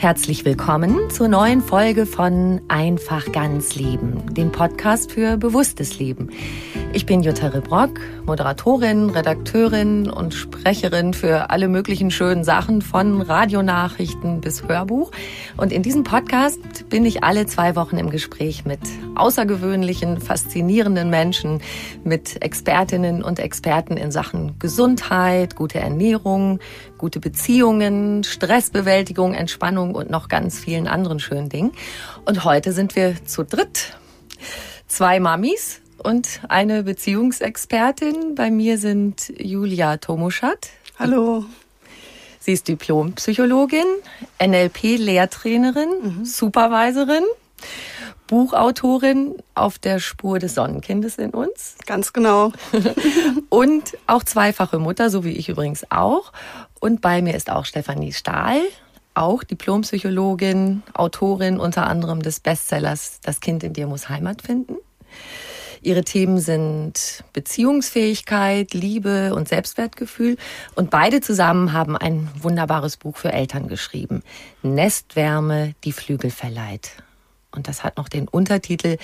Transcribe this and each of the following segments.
Herzlich willkommen zur neuen Folge von Einfach ganz Leben, dem Podcast für bewusstes Leben. Ich bin Jutta Rebrock, Moderatorin, Redakteurin und Sprecherin für alle möglichen schönen Sachen von Radionachrichten bis Hörbuch. Und in diesem Podcast bin ich alle zwei Wochen im Gespräch mit außergewöhnlichen, faszinierenden Menschen, mit Expertinnen und Experten in Sachen Gesundheit, gute Ernährung, gute Beziehungen, Stressbewältigung, Entspannung und noch ganz vielen anderen schönen Dingen. Und heute sind wir zu dritt. Zwei Mamis und eine Beziehungsexpertin. Bei mir sind Julia Tomuschat. Hallo. Sie ist Diplompsychologin, NLP-Lehrtrainerin, mhm. Supervisorin, Buchautorin auf der Spur des Sonnenkindes in uns. Ganz genau. und auch zweifache Mutter, so wie ich übrigens auch. Und bei mir ist auch Stefanie Stahl, auch Diplompsychologin, Autorin unter anderem des Bestsellers Das Kind in dir muss Heimat finden. Ihre Themen sind Beziehungsfähigkeit, Liebe und Selbstwertgefühl. Und beide zusammen haben ein wunderbares Buch für Eltern geschrieben. Nestwärme, die Flügel verleiht. Und das hat noch den Untertitel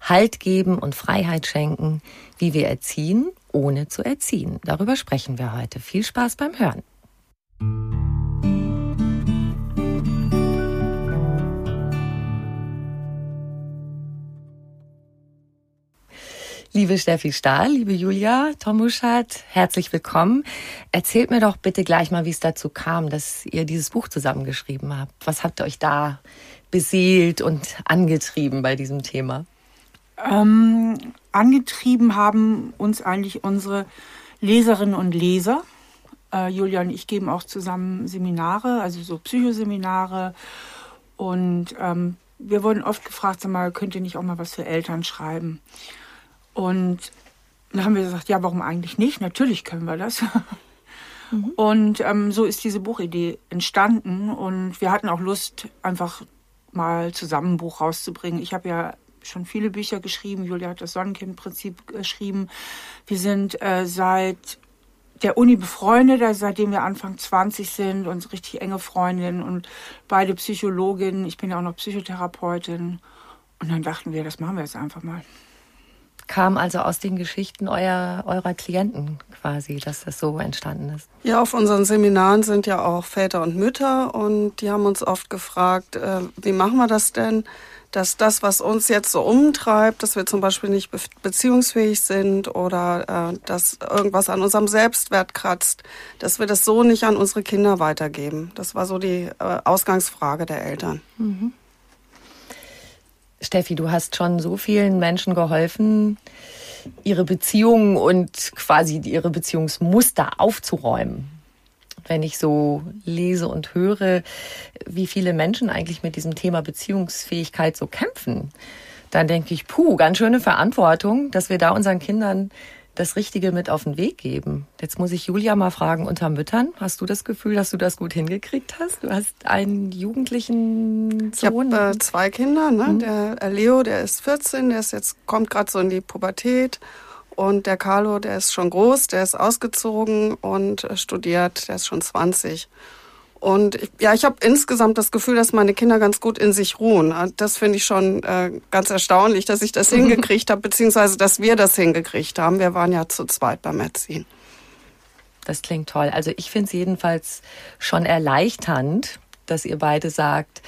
Halt geben und Freiheit schenken, wie wir erziehen, ohne zu erziehen. Darüber sprechen wir heute. Viel Spaß beim Hören. Liebe Steffi Stahl, liebe Julia Tomuschat, herzlich willkommen. Erzählt mir doch bitte gleich mal, wie es dazu kam, dass ihr dieses Buch zusammengeschrieben habt. Was habt ihr euch da beseelt und angetrieben bei diesem Thema? Ähm, angetrieben haben uns eigentlich unsere Leserinnen und Leser. Äh, Julia und ich geben auch zusammen Seminare, also so Psychoseminare. Und ähm, wir wurden oft gefragt, sag mal, könnt ihr nicht auch mal was für Eltern schreiben? Und dann haben wir gesagt, ja, warum eigentlich nicht? Natürlich können wir das. Mhm. Und ähm, so ist diese Buchidee entstanden. Und wir hatten auch Lust, einfach mal zusammen ein Buch rauszubringen. Ich habe ja schon viele Bücher geschrieben. Julia hat das Sonnenkind-Prinzip geschrieben. Wir sind äh, seit der Uni befreundet, also seitdem wir Anfang 20 sind und richtig enge Freundinnen und beide Psychologinnen. Ich bin ja auch noch Psychotherapeutin. Und dann dachten wir, das machen wir jetzt einfach mal kam also aus den Geschichten eurer, eurer Klienten quasi, dass das so entstanden ist. Ja, auf unseren Seminaren sind ja auch Väter und Mütter und die haben uns oft gefragt, äh, wie machen wir das denn, dass das, was uns jetzt so umtreibt, dass wir zum Beispiel nicht be beziehungsfähig sind oder äh, dass irgendwas an unserem Selbstwert kratzt, dass wir das so nicht an unsere Kinder weitergeben. Das war so die äh, Ausgangsfrage der Eltern. Mhm. Steffi, du hast schon so vielen Menschen geholfen, ihre Beziehungen und quasi ihre Beziehungsmuster aufzuräumen. Wenn ich so lese und höre, wie viele Menschen eigentlich mit diesem Thema Beziehungsfähigkeit so kämpfen, dann denke ich, puh, ganz schöne Verantwortung, dass wir da unseren Kindern das Richtige mit auf den Weg geben. Jetzt muss ich Julia mal fragen, unter Müttern, hast du das Gefühl, dass du das gut hingekriegt hast? Du hast einen jugendlichen Sohn. Ich habe äh, zwei Kinder, ne? Mhm. Der Leo, der ist 14, der ist jetzt, kommt gerade so in die Pubertät. Und der Carlo, der ist schon groß, der ist ausgezogen und äh, studiert, der ist schon 20. Und ich, ja, ich habe insgesamt das Gefühl, dass meine Kinder ganz gut in sich ruhen. Das finde ich schon äh, ganz erstaunlich, dass ich das hingekriegt habe, beziehungsweise dass wir das hingekriegt haben. Wir waren ja zu zweit beim Erziehen. Das klingt toll. Also ich finde es jedenfalls schon erleichternd, dass ihr beide sagt,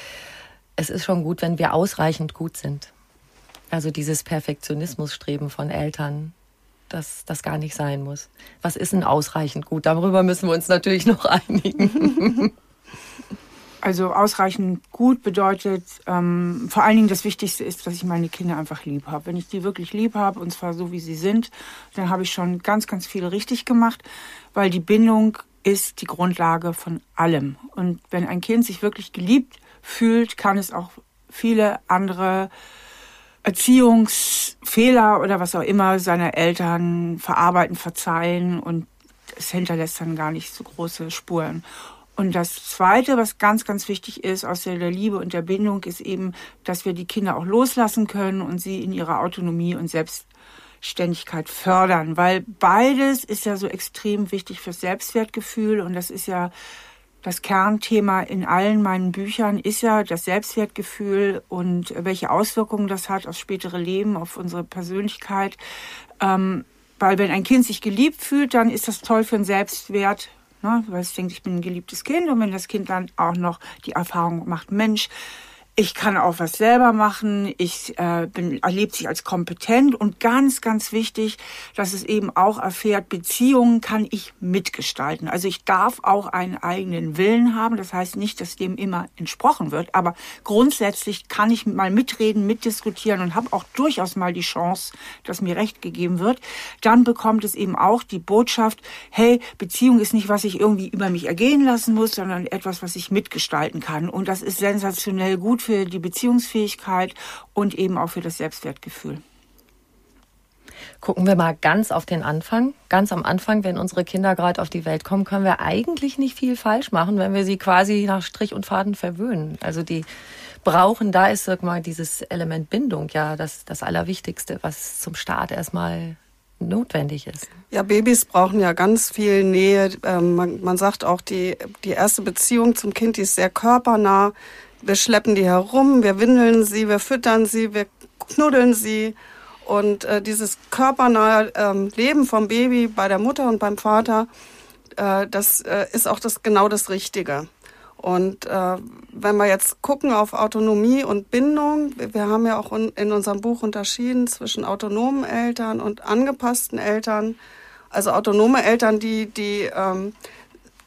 es ist schon gut, wenn wir ausreichend gut sind. Also dieses Perfektionismusstreben von Eltern, dass das gar nicht sein muss. Was ist denn ausreichend gut? Darüber müssen wir uns natürlich noch einigen. Also ausreichend gut bedeutet ähm, vor allen Dingen das Wichtigste ist, dass ich meine Kinder einfach lieb habe. Wenn ich die wirklich lieb habe und zwar so wie sie sind, dann habe ich schon ganz, ganz viel richtig gemacht, weil die Bindung ist die Grundlage von allem. Und wenn ein Kind sich wirklich geliebt fühlt, kann es auch viele andere Erziehungsfehler oder was auch immer seiner Eltern verarbeiten, verzeihen und es hinterlässt dann gar nicht so große Spuren. Und das Zweite, was ganz, ganz wichtig ist aus der Liebe und der Bindung, ist eben, dass wir die Kinder auch loslassen können und sie in ihrer Autonomie und Selbstständigkeit fördern. Weil beides ist ja so extrem wichtig fürs Selbstwertgefühl und das ist ja das Kernthema in allen meinen Büchern ist ja das Selbstwertgefühl und welche Auswirkungen das hat aufs spätere Leben, auf unsere Persönlichkeit. Ähm, weil wenn ein Kind sich geliebt fühlt, dann ist das toll für den Selbstwert, ne? weil es denkt, ich bin ein geliebtes Kind. Und wenn das Kind dann auch noch die Erfahrung macht, Mensch, ich kann auch was selber machen, ich äh, bin, erlebt sich als kompetent und ganz, ganz wichtig, dass es eben auch erfährt, Beziehungen kann ich mitgestalten. Also ich darf auch einen eigenen Willen haben, das heißt nicht, dass dem immer entsprochen wird, aber grundsätzlich kann ich mal mitreden, mitdiskutieren und habe auch durchaus mal die Chance, dass mir Recht gegeben wird. Dann bekommt es eben auch die Botschaft, hey, Beziehung ist nicht, was ich irgendwie über mich ergehen lassen muss, sondern etwas, was ich mitgestalten kann. Und das ist sensationell gut für für die Beziehungsfähigkeit und eben auch für das Selbstwertgefühl. Gucken wir mal ganz auf den Anfang. Ganz am Anfang, wenn unsere Kinder gerade auf die Welt kommen, können wir eigentlich nicht viel falsch machen, wenn wir sie quasi nach Strich und Faden verwöhnen. Also die brauchen, da ist sag mal dieses Element Bindung ja das, das Allerwichtigste, was zum Start erstmal notwendig ist. Ja, Babys brauchen ja ganz viel Nähe. Ähm, man, man sagt auch, die, die erste Beziehung zum Kind, die ist sehr körpernah. Wir schleppen die herum, wir windeln sie, wir füttern sie, wir knuddeln sie. Und äh, dieses körpernahe ähm, Leben vom Baby bei der Mutter und beim Vater, äh, das äh, ist auch das, genau das Richtige. Und äh, wenn wir jetzt gucken auf Autonomie und Bindung, wir haben ja auch in, in unserem Buch unterschieden zwischen autonomen Eltern und angepassten Eltern. Also autonome Eltern, die, die ähm,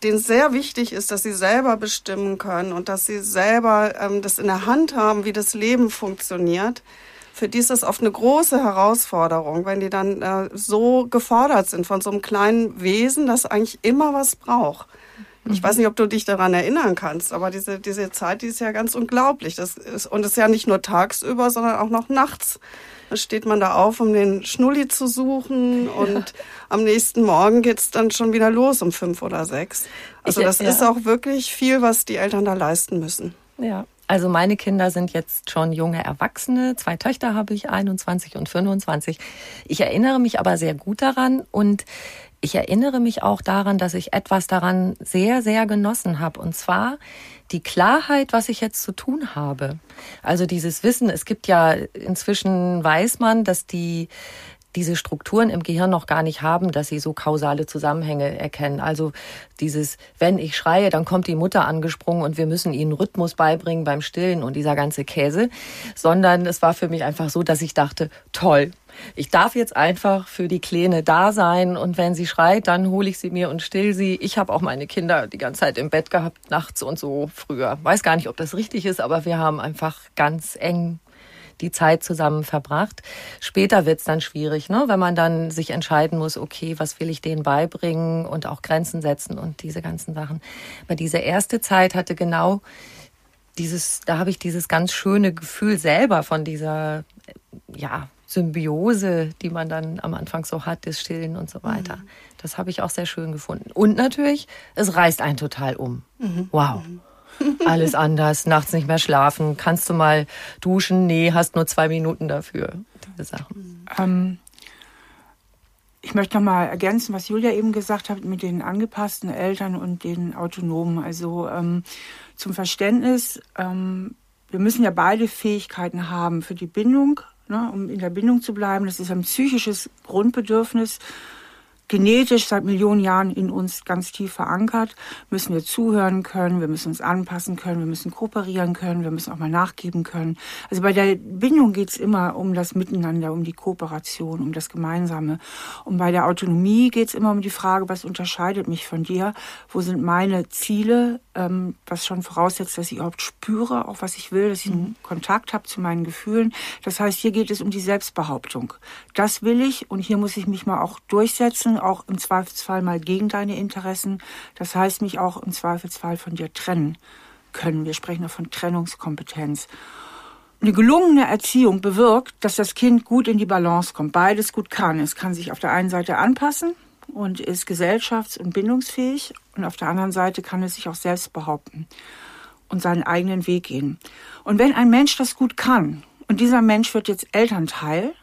denen sehr wichtig ist, dass sie selber bestimmen können und dass sie selber ähm, das in der Hand haben, wie das Leben funktioniert. Für die ist das oft eine große Herausforderung, wenn die dann äh, so gefordert sind von so einem kleinen Wesen, das eigentlich immer was braucht. Ich weiß nicht, ob du dich daran erinnern kannst, aber diese, diese Zeit, die ist ja ganz unglaublich. Das ist, und es ist ja nicht nur tagsüber, sondern auch noch nachts. Dann steht man da auf, um den Schnulli zu suchen und ja. am nächsten Morgen geht's dann schon wieder los um fünf oder sechs. Also ich, das ja. ist auch wirklich viel, was die Eltern da leisten müssen. Ja. Also meine Kinder sind jetzt schon junge Erwachsene. Zwei Töchter habe ich, 21 und 25. Ich erinnere mich aber sehr gut daran und ich erinnere mich auch daran, dass ich etwas daran sehr, sehr genossen habe. Und zwar die Klarheit, was ich jetzt zu tun habe. Also dieses Wissen, es gibt ja inzwischen weiß man, dass die diese Strukturen im Gehirn noch gar nicht haben, dass sie so kausale Zusammenhänge erkennen. Also dieses, wenn ich schreie, dann kommt die Mutter angesprungen und wir müssen ihnen Rhythmus beibringen beim Stillen und dieser ganze Käse, sondern es war für mich einfach so, dass ich dachte, toll, ich darf jetzt einfach für die Kleine da sein und wenn sie schreit, dann hole ich sie mir und still sie. Ich habe auch meine Kinder die ganze Zeit im Bett gehabt, nachts und so früher. Weiß gar nicht, ob das richtig ist, aber wir haben einfach ganz eng die Zeit zusammen verbracht. Später wird's dann schwierig, ne? wenn man dann sich entscheiden muss, okay, was will ich denen beibringen und auch Grenzen setzen und diese ganzen Sachen. Aber diese erste Zeit hatte genau dieses, da habe ich dieses ganz schöne Gefühl selber von dieser, ja, Symbiose, die man dann am Anfang so hat, des Stillen und so weiter. Mhm. Das habe ich auch sehr schön gefunden. Und natürlich, es reißt einen total um. Mhm. Wow. Mhm. Alles anders, nachts nicht mehr schlafen. Kannst du mal duschen? Nee, hast nur zwei Minuten dafür. Diese Sachen. Ähm, ich möchte noch mal ergänzen, was Julia eben gesagt hat mit den angepassten Eltern und den autonomen. Also ähm, zum Verständnis, ähm, wir müssen ja beide Fähigkeiten haben für die Bindung, ne, um in der Bindung zu bleiben. Das ist ein psychisches Grundbedürfnis genetisch seit Millionen Jahren in uns ganz tief verankert, müssen wir zuhören können, wir müssen uns anpassen können, wir müssen kooperieren können, wir müssen auch mal nachgeben können. Also bei der Bindung geht es immer um das Miteinander, um die Kooperation, um das Gemeinsame. Und bei der Autonomie geht es immer um die Frage, was unterscheidet mich von dir? Wo sind meine Ziele? Ähm, was schon voraussetzt, dass ich überhaupt spüre, auch was ich will, dass ich einen Kontakt habe zu meinen Gefühlen. Das heißt, hier geht es um die Selbstbehauptung. Das will ich und hier muss ich mich mal auch durchsetzen auch im Zweifelsfall mal gegen deine Interessen. Das heißt, mich auch im Zweifelsfall von dir trennen können. Wir sprechen von Trennungskompetenz. Eine gelungene Erziehung bewirkt, dass das Kind gut in die Balance kommt, beides gut kann. Es kann sich auf der einen Seite anpassen und ist gesellschafts- und bindungsfähig und auf der anderen Seite kann es sich auch selbst behaupten und seinen eigenen Weg gehen. Und wenn ein Mensch das gut kann und dieser Mensch wird jetzt Elternteil,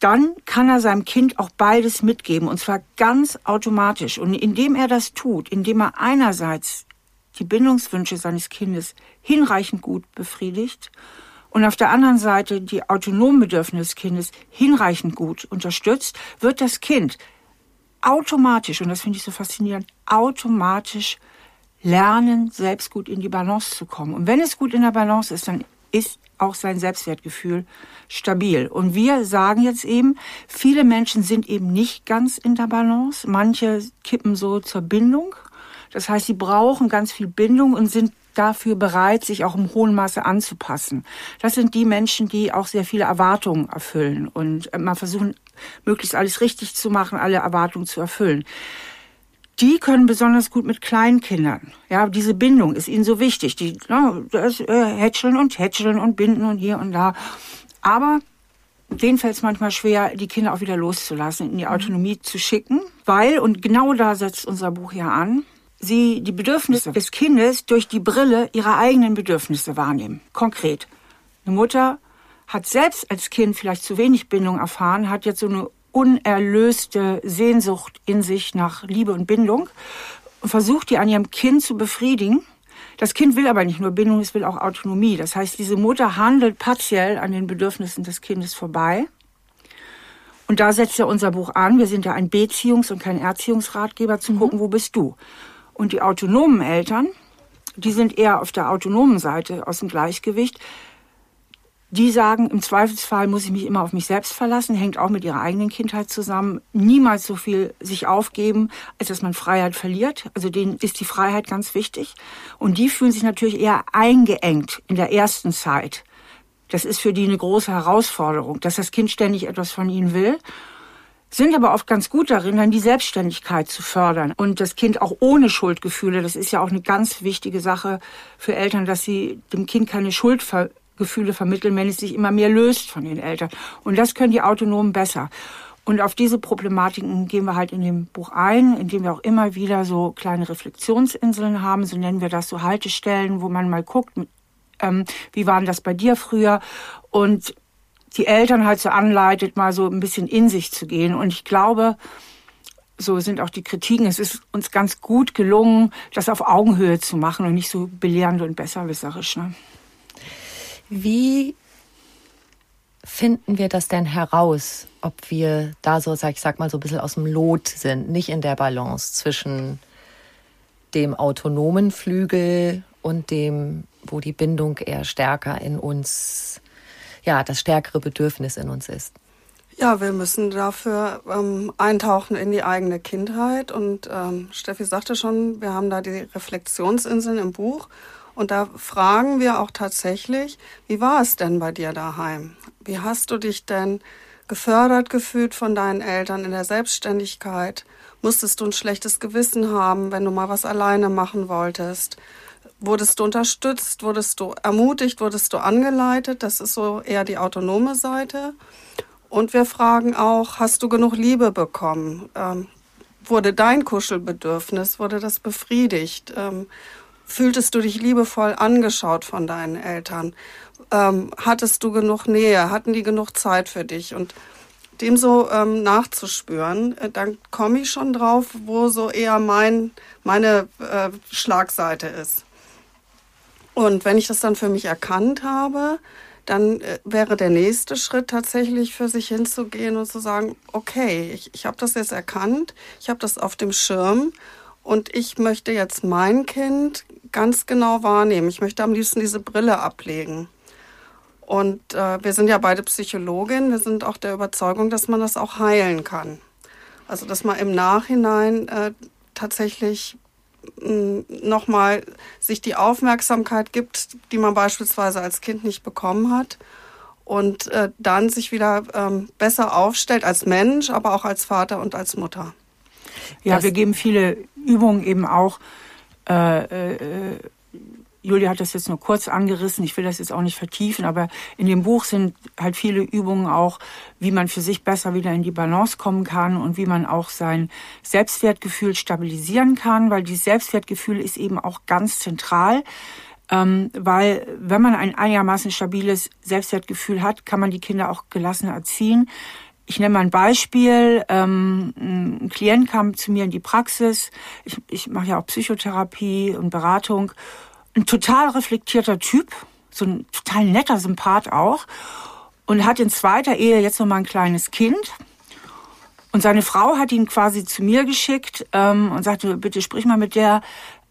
dann kann er seinem Kind auch beides mitgeben und zwar ganz automatisch. Und indem er das tut, indem er einerseits die Bindungswünsche seines Kindes hinreichend gut befriedigt und auf der anderen Seite die autonomen Bedürfnisse des Kindes hinreichend gut unterstützt, wird das Kind automatisch, und das finde ich so faszinierend, automatisch lernen, selbst gut in die Balance zu kommen. Und wenn es gut in der Balance ist, dann ist auch sein Selbstwertgefühl stabil. Und wir sagen jetzt eben, viele Menschen sind eben nicht ganz in der Balance. Manche kippen so zur Bindung. Das heißt, sie brauchen ganz viel Bindung und sind dafür bereit, sich auch im hohen Maße anzupassen. Das sind die Menschen, die auch sehr viele Erwartungen erfüllen und mal versuchen, möglichst alles richtig zu machen, alle Erwartungen zu erfüllen die können besonders gut mit Kleinkindern. Ja, diese Bindung ist ihnen so wichtig. Die ja, das, äh, hätscheln und hätscheln und binden und hier und da. Aber denen fällt es manchmal schwer, die Kinder auch wieder loszulassen, in die Autonomie mhm. zu schicken, weil, und genau da setzt unser Buch ja an, sie die Bedürfnisse des Kindes durch die Brille ihrer eigenen Bedürfnisse wahrnehmen. Konkret. Eine Mutter hat selbst als Kind vielleicht zu wenig Bindung erfahren, hat jetzt so eine unerlöste Sehnsucht in sich nach Liebe und Bindung und versucht die an ihrem Kind zu befriedigen. Das Kind will aber nicht nur Bindung, es will auch Autonomie. Das heißt, diese Mutter handelt partiell an den Bedürfnissen des Kindes vorbei. Und da setzt ja unser Buch an. Wir sind ja ein Beziehungs- und kein Erziehungsratgeber, zu mhm. gucken, wo bist du? Und die autonomen Eltern, die sind eher auf der autonomen Seite aus dem Gleichgewicht die sagen, im Zweifelsfall muss ich mich immer auf mich selbst verlassen, hängt auch mit ihrer eigenen Kindheit zusammen. Niemals so viel sich aufgeben, als dass man Freiheit verliert. Also denen ist die Freiheit ganz wichtig. Und die fühlen sich natürlich eher eingeengt in der ersten Zeit. Das ist für die eine große Herausforderung, dass das Kind ständig etwas von ihnen will sind aber oft ganz gut darin, dann die Selbstständigkeit zu fördern und das Kind auch ohne Schuldgefühle. Das ist ja auch eine ganz wichtige Sache für Eltern, dass sie dem Kind keine Schuld ver Gefühle vermitteln, wenn es sich immer mehr löst von den Eltern. Und das können die Autonomen besser. Und auf diese Problematiken gehen wir halt in dem Buch ein, indem wir auch immer wieder so kleine Reflexionsinseln haben, so nennen wir das, so Haltestellen, wo man mal guckt, ähm, wie waren das bei dir früher? Und die Eltern halt so anleitet, mal so ein bisschen in sich zu gehen. Und ich glaube, so sind auch die Kritiken. Es ist uns ganz gut gelungen, das auf Augenhöhe zu machen und nicht so belehrend und besserwisserisch. Ne? Wie finden wir das denn heraus, ob wir da so, sag ich sag mal, so ein bisschen aus dem Lot sind, nicht in der Balance zwischen dem autonomen Flügel und dem, wo die Bindung eher stärker in uns, ja, das stärkere Bedürfnis in uns ist? Ja, wir müssen dafür ähm, eintauchen in die eigene Kindheit. Und ähm, Steffi sagte schon, wir haben da die Reflexionsinseln im Buch. Und da fragen wir auch tatsächlich, wie war es denn bei dir daheim? Wie hast du dich denn gefördert gefühlt von deinen Eltern in der Selbstständigkeit? Musstest du ein schlechtes Gewissen haben, wenn du mal was alleine machen wolltest? Wurdest du unterstützt? Wurdest du ermutigt? Wurdest du angeleitet? Das ist so eher die autonome Seite. Und wir fragen auch, hast du genug Liebe bekommen? Ähm, wurde dein Kuschelbedürfnis, wurde das befriedigt? Ähm, fühltest du dich liebevoll angeschaut von deinen Eltern? Ähm, hattest du genug Nähe? Hatten die genug Zeit für dich? Und dem so ähm, nachzuspüren, äh, dann komme ich schon drauf, wo so eher mein, meine äh, Schlagseite ist. Und wenn ich das dann für mich erkannt habe, dann äh, wäre der nächste Schritt tatsächlich für sich hinzugehen und zu sagen, okay, ich, ich habe das jetzt erkannt, ich habe das auf dem Schirm und ich möchte jetzt mein Kind ganz genau wahrnehmen. Ich möchte am liebsten diese Brille ablegen. Und äh, wir sind ja beide Psychologin, wir sind auch der Überzeugung, dass man das auch heilen kann. Also dass man im Nachhinein äh, tatsächlich nochmal sich die Aufmerksamkeit gibt, die man beispielsweise als Kind nicht bekommen hat und äh, dann sich wieder ähm, besser aufstellt als Mensch, aber auch als Vater und als Mutter. Ja, das wir geben viele Übungen eben auch äh, äh, Julia hat das jetzt nur kurz angerissen, ich will das jetzt auch nicht vertiefen, aber in dem Buch sind halt viele Übungen auch, wie man für sich besser wieder in die Balance kommen kann und wie man auch sein Selbstwertgefühl stabilisieren kann, weil dieses Selbstwertgefühl ist eben auch ganz zentral. Ähm, weil wenn man ein einigermaßen stabiles Selbstwertgefühl hat, kann man die Kinder auch gelassen erziehen. Ich nenne mal ein Beispiel. Ähm, ein Klient kam zu mir in die Praxis. Ich, ich mache ja auch Psychotherapie und Beratung ein total reflektierter Typ, so ein total netter Sympath auch und hat in zweiter Ehe jetzt noch mal ein kleines Kind. Und seine Frau hat ihn quasi zu mir geschickt ähm, und sagte, bitte sprich mal mit der,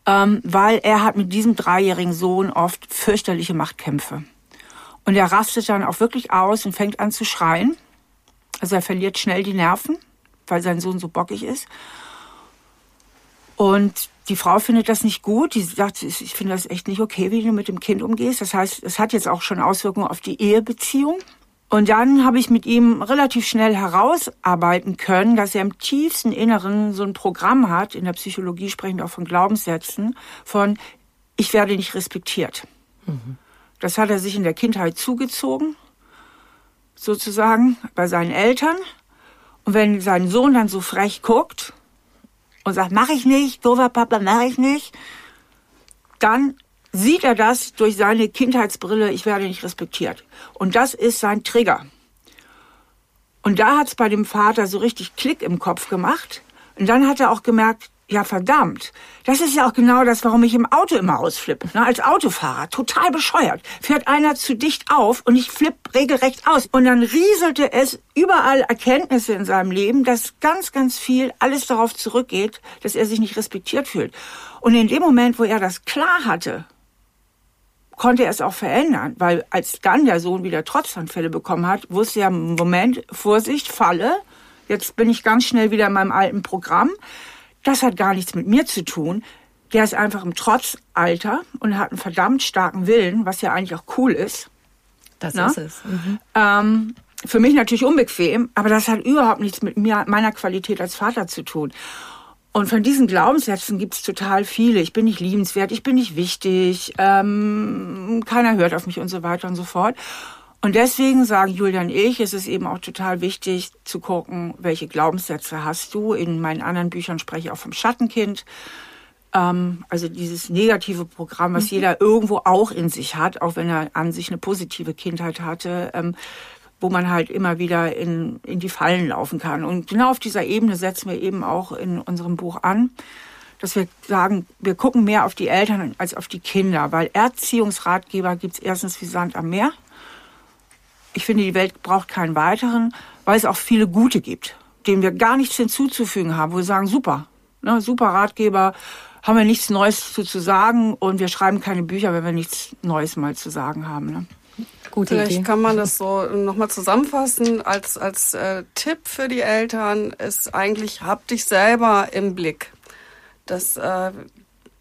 ähm, weil er hat mit diesem dreijährigen Sohn oft fürchterliche Machtkämpfe. Und er rastet dann auch wirklich aus und fängt an zu schreien. Also er verliert schnell die Nerven, weil sein Sohn so bockig ist. Und die Frau findet das nicht gut. Die sagt, ich finde das echt nicht okay, wie du mit dem Kind umgehst. Das heißt, es hat jetzt auch schon Auswirkungen auf die Ehebeziehung. Und dann habe ich mit ihm relativ schnell herausarbeiten können, dass er im tiefsten Inneren so ein Programm hat. In der Psychologie sprechen wir auch von Glaubenssätzen, von ich werde nicht respektiert. Mhm. Das hat er sich in der Kindheit zugezogen, sozusagen bei seinen Eltern. Und wenn sein Sohn dann so frech guckt, und sagt, mach ich nicht, doofer Papa, mach ich nicht, dann sieht er das durch seine Kindheitsbrille, ich werde nicht respektiert. Und das ist sein Trigger. Und da hat es bei dem Vater so richtig Klick im Kopf gemacht. Und dann hat er auch gemerkt, ja, verdammt. Das ist ja auch genau das, warum ich im Auto immer ausflippe. Ne? Als Autofahrer. Total bescheuert. Fährt einer zu dicht auf und ich flippe regelrecht aus. Und dann rieselte es überall Erkenntnisse in seinem Leben, dass ganz, ganz viel alles darauf zurückgeht, dass er sich nicht respektiert fühlt. Und in dem Moment, wo er das klar hatte, konnte er es auch verändern, weil als dann der Sohn wieder Trotzanfälle bekommen hat, wusste er, Moment, Vorsicht, Falle, jetzt bin ich ganz schnell wieder in meinem alten Programm das hat gar nichts mit mir zu tun. Der ist einfach im Trotzalter und hat einen verdammt starken Willen, was ja eigentlich auch cool ist. Das Na? ist es. Mhm. Ähm, für mich natürlich unbequem, aber das hat überhaupt nichts mit mir, meiner Qualität als Vater zu tun. Und von diesen Glaubenssätzen gibt es total viele. Ich bin nicht liebenswert, ich bin nicht wichtig, ähm, keiner hört auf mich und so weiter und so fort. Und deswegen sagen Julia und ich, es ist eben auch total wichtig zu gucken, welche Glaubenssätze hast du. In meinen anderen Büchern spreche ich auch vom Schattenkind. Ähm, also dieses negative Programm, was mhm. jeder irgendwo auch in sich hat, auch wenn er an sich eine positive Kindheit hatte, ähm, wo man halt immer wieder in, in die Fallen laufen kann. Und genau auf dieser Ebene setzen wir eben auch in unserem Buch an dass wir sagen, wir gucken mehr auf die Eltern als auf die Kinder, weil Erziehungsratgeber gibt es erstens wie Sand am Meer ich finde, die Welt braucht keinen weiteren, weil es auch viele gute gibt, denen wir gar nichts hinzuzufügen haben, wo wir sagen, super, ne, super Ratgeber, haben wir nichts Neues zu, zu sagen und wir schreiben keine Bücher, wenn wir nichts Neues mal zu sagen haben. Ne? Gute Vielleicht Idee. kann man das so nochmal zusammenfassen. Als, als äh, Tipp für die Eltern ist eigentlich, hab dich selber im Blick. Das äh,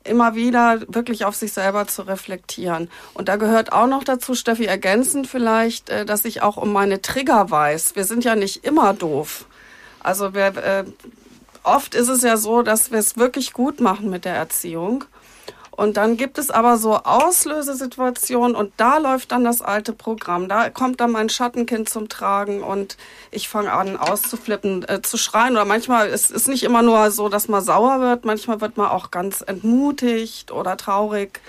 immer wieder wirklich auf sich selber zu reflektieren. Und da gehört auch noch dazu, Steffi, ergänzend vielleicht, äh, dass ich auch um meine Trigger weiß. Wir sind ja nicht immer doof. Also wir, äh, oft ist es ja so, dass wir es wirklich gut machen mit der Erziehung. Und dann gibt es aber so Auslösesituationen und da läuft dann das alte Programm. Da kommt dann mein Schattenkind zum Tragen und ich fange an auszuflippen, äh, zu schreien. Oder manchmal ist es nicht immer nur so, dass man sauer wird, manchmal wird man auch ganz entmutigt oder traurig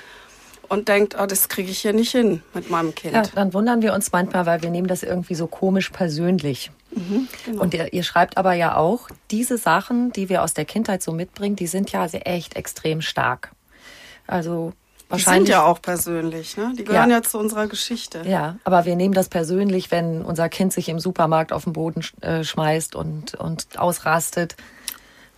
und denkt, oh, das kriege ich hier nicht hin mit meinem Kind. Ja, dann wundern wir uns manchmal, weil wir nehmen das irgendwie so komisch persönlich. Mhm, genau. Und ihr, ihr, schreibt aber ja auch, diese Sachen, die wir aus der Kindheit so mitbringen, die sind ja echt extrem stark. Also wahrscheinlich. Die sind ja auch persönlich, ne? Die gehören ja. ja. zu unserer Geschichte. Ja, aber wir nehmen das persönlich, wenn unser Kind sich im Supermarkt auf den Boden äh, schmeißt und, und ausrastet,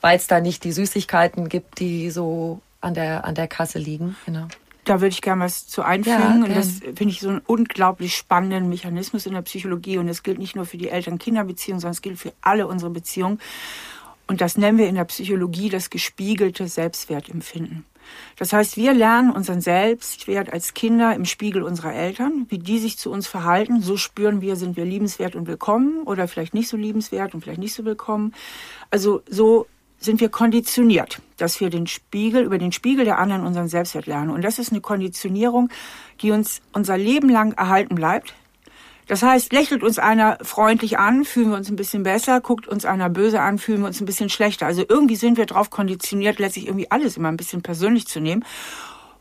weil es da nicht die Süßigkeiten gibt, die so an der, an der Kasse liegen. Genau. Da würde ich gerne was zu einfügen. Ja, und das finde ich so einen unglaublich spannenden Mechanismus in der Psychologie. Und es gilt nicht nur für die Eltern-Kinder-Beziehung, sondern es gilt für alle unsere Beziehungen. Und das nennen wir in der Psychologie das gespiegelte Selbstwertempfinden. Das heißt, wir lernen unseren Selbstwert als Kinder im Spiegel unserer Eltern, wie die sich zu uns verhalten. So spüren wir, sind wir liebenswert und willkommen oder vielleicht nicht so liebenswert und vielleicht nicht so willkommen. Also so sind wir konditioniert, dass wir den Spiegel, über den Spiegel der anderen unseren Selbstwert lernen. Und das ist eine Konditionierung, die uns unser Leben lang erhalten bleibt. Das heißt, lächelt uns einer freundlich an, fühlen wir uns ein bisschen besser, guckt uns einer böse an, fühlen wir uns ein bisschen schlechter. Also irgendwie sind wir darauf konditioniert, letztlich irgendwie alles immer ein bisschen persönlich zu nehmen.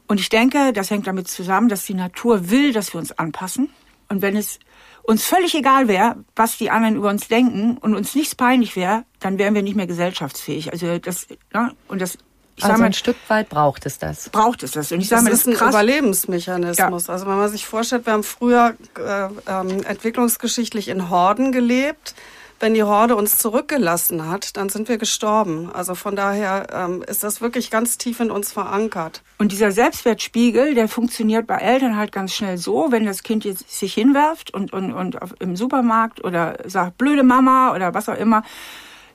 Und ich denke, das hängt damit zusammen, dass die Natur will, dass wir uns anpassen. Und wenn es uns völlig egal wäre, was die anderen über uns denken und uns nichts peinlich wäre, dann wären wir nicht mehr gesellschaftsfähig. Also das, ja, und das ich also mal, ein Stück weit braucht es das. Braucht es das. Und ich sage mal, das ist ein krass. Überlebensmechanismus. Ja. Also wenn man sich vorstellt, wir haben früher äh, ähm, entwicklungsgeschichtlich in Horden gelebt. Wenn die Horde uns zurückgelassen hat, dann sind wir gestorben. Also von daher ähm, ist das wirklich ganz tief in uns verankert. Und dieser Selbstwertspiegel, der funktioniert bei Eltern halt ganz schnell so, wenn das Kind jetzt sich hinwerft und, und, und auf, im Supermarkt oder sagt, blöde Mama oder was auch immer,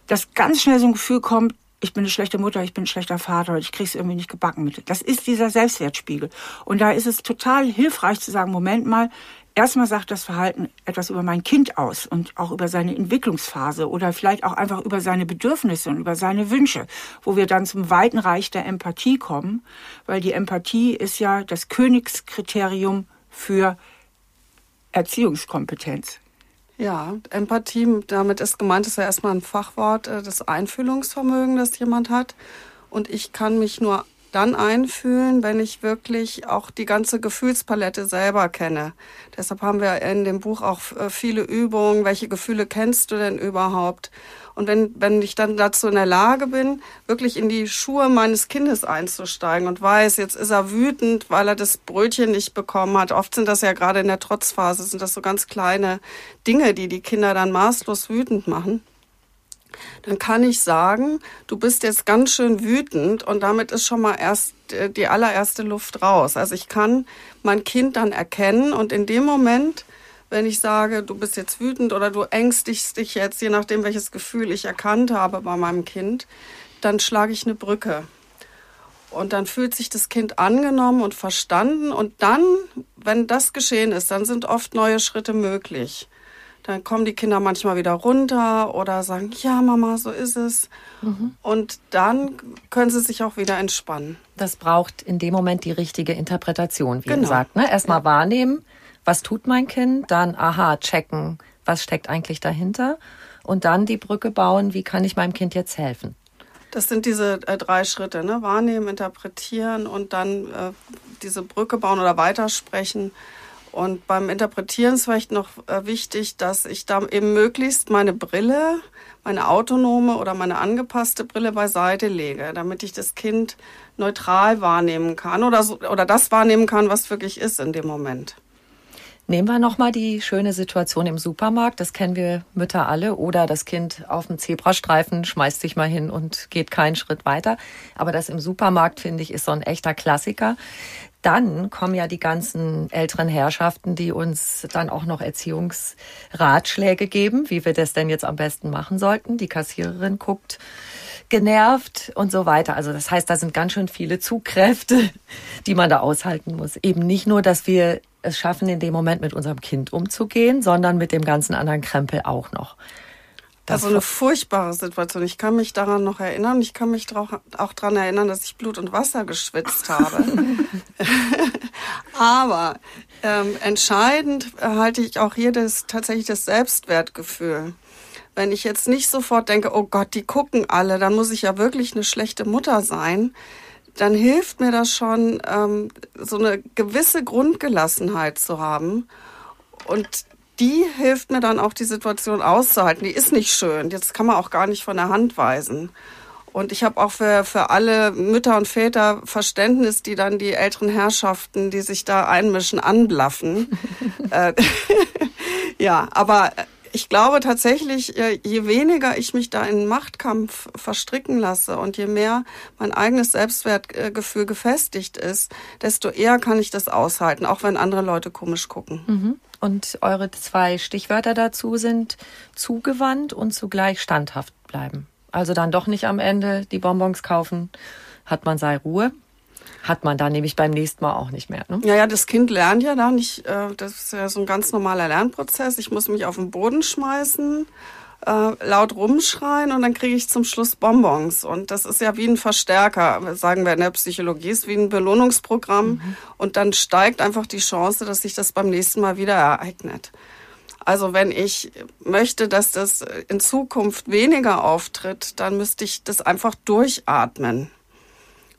dass ganz schnell so ein Gefühl kommt, ich bin eine schlechte Mutter, ich bin ein schlechter Vater, ich krieg's irgendwie nicht gebacken mit. Das ist dieser Selbstwertspiegel. Und da ist es total hilfreich zu sagen, Moment mal, erstmal sagt das Verhalten etwas über mein Kind aus und auch über seine Entwicklungsphase oder vielleicht auch einfach über seine Bedürfnisse und über seine Wünsche, wo wir dann zum weiten Reich der Empathie kommen, weil die Empathie ist ja das Königskriterium für Erziehungskompetenz. Ja, Empathie, damit ist gemeint, ist ja erstmal ein Fachwort, äh, das Einfühlungsvermögen, das jemand hat. Und ich kann mich nur dann einfühlen, wenn ich wirklich auch die ganze Gefühlspalette selber kenne. Deshalb haben wir in dem Buch auch äh, viele Übungen. Welche Gefühle kennst du denn überhaupt? Und wenn, wenn ich dann dazu in der Lage bin, wirklich in die Schuhe meines Kindes einzusteigen und weiß, jetzt ist er wütend, weil er das Brötchen nicht bekommen hat. Oft sind das ja gerade in der Trotzphase, sind das so ganz kleine Dinge, die die Kinder dann maßlos wütend machen dann kann ich sagen, du bist jetzt ganz schön wütend und damit ist schon mal erst äh, die allererste Luft raus. Also ich kann mein Kind dann erkennen und in dem Moment wenn ich sage, du bist jetzt wütend oder du ängstigst dich jetzt, je nachdem, welches Gefühl ich erkannt habe bei meinem Kind, dann schlage ich eine Brücke. Und dann fühlt sich das Kind angenommen und verstanden. Und dann, wenn das geschehen ist, dann sind oft neue Schritte möglich. Dann kommen die Kinder manchmal wieder runter oder sagen, ja, Mama, so ist es. Mhm. Und dann können sie sich auch wieder entspannen. Das braucht in dem Moment die richtige Interpretation, wie genau. gesagt. Ne? Erstmal ja. wahrnehmen, was tut mein Kind, dann aha, checken, was steckt eigentlich dahinter und dann die Brücke bauen, wie kann ich meinem Kind jetzt helfen. Das sind diese äh, drei Schritte, ne? wahrnehmen, interpretieren und dann äh, diese Brücke bauen oder weitersprechen. Und beim Interpretieren ist vielleicht noch äh, wichtig, dass ich da eben möglichst meine Brille, meine autonome oder meine angepasste Brille beiseite lege, damit ich das Kind neutral wahrnehmen kann oder, so, oder das wahrnehmen kann, was wirklich ist in dem Moment. Nehmen wir nochmal die schöne Situation im Supermarkt. Das kennen wir Mütter alle. Oder das Kind auf dem Zebrastreifen schmeißt sich mal hin und geht keinen Schritt weiter. Aber das im Supermarkt, finde ich, ist so ein echter Klassiker. Dann kommen ja die ganzen älteren Herrschaften, die uns dann auch noch Erziehungsratschläge geben, wie wir das denn jetzt am besten machen sollten. Die Kassiererin guckt genervt und so weiter. Also das heißt, da sind ganz schön viele Zugkräfte, die man da aushalten muss. Eben nicht nur, dass wir es schaffen, in dem Moment mit unserem Kind umzugehen, sondern mit dem ganzen anderen Krempel auch noch. Also eine furchtbare Situation. Ich kann mich daran noch erinnern. Ich kann mich auch daran erinnern, dass ich Blut und Wasser geschwitzt habe. Aber ähm, entscheidend halte ich auch hier das, tatsächlich das Selbstwertgefühl. Wenn ich jetzt nicht sofort denke, oh Gott, die gucken alle, dann muss ich ja wirklich eine schlechte Mutter sein, dann hilft mir das schon, ähm, so eine gewisse Grundgelassenheit zu haben. Und die hilft mir dann auch, die Situation auszuhalten. Die ist nicht schön. Jetzt kann man auch gar nicht von der Hand weisen. Und ich habe auch für, für alle Mütter und Väter Verständnis, die dann die älteren Herrschaften, die sich da einmischen, anblaffen. Äh, ja, aber ich glaube tatsächlich, äh, je weniger ich mich da in einen Machtkampf verstricken lasse und je mehr mein eigenes Selbstwertgefühl gefestigt ist, desto eher kann ich das aushalten, auch wenn andere Leute komisch gucken. Mhm. Und eure zwei Stichwörter dazu sind zugewandt und zugleich standhaft bleiben. Also dann doch nicht am Ende die Bonbons kaufen, hat man sei Ruhe. Hat man dann nämlich beim nächsten Mal auch nicht mehr. Ne? Ja, ja, das Kind lernt ja da nicht. Äh, das ist ja so ein ganz normaler Lernprozess. Ich muss mich auf den Boden schmeißen, äh, laut rumschreien und dann kriege ich zum Schluss Bonbons. Und das ist ja wie ein Verstärker, sagen wir in der Psychologie, ist wie ein Belohnungsprogramm. Mhm. Und dann steigt einfach die Chance, dass sich das beim nächsten Mal wieder ereignet. Also wenn ich möchte, dass das in Zukunft weniger auftritt, dann müsste ich das einfach durchatmen.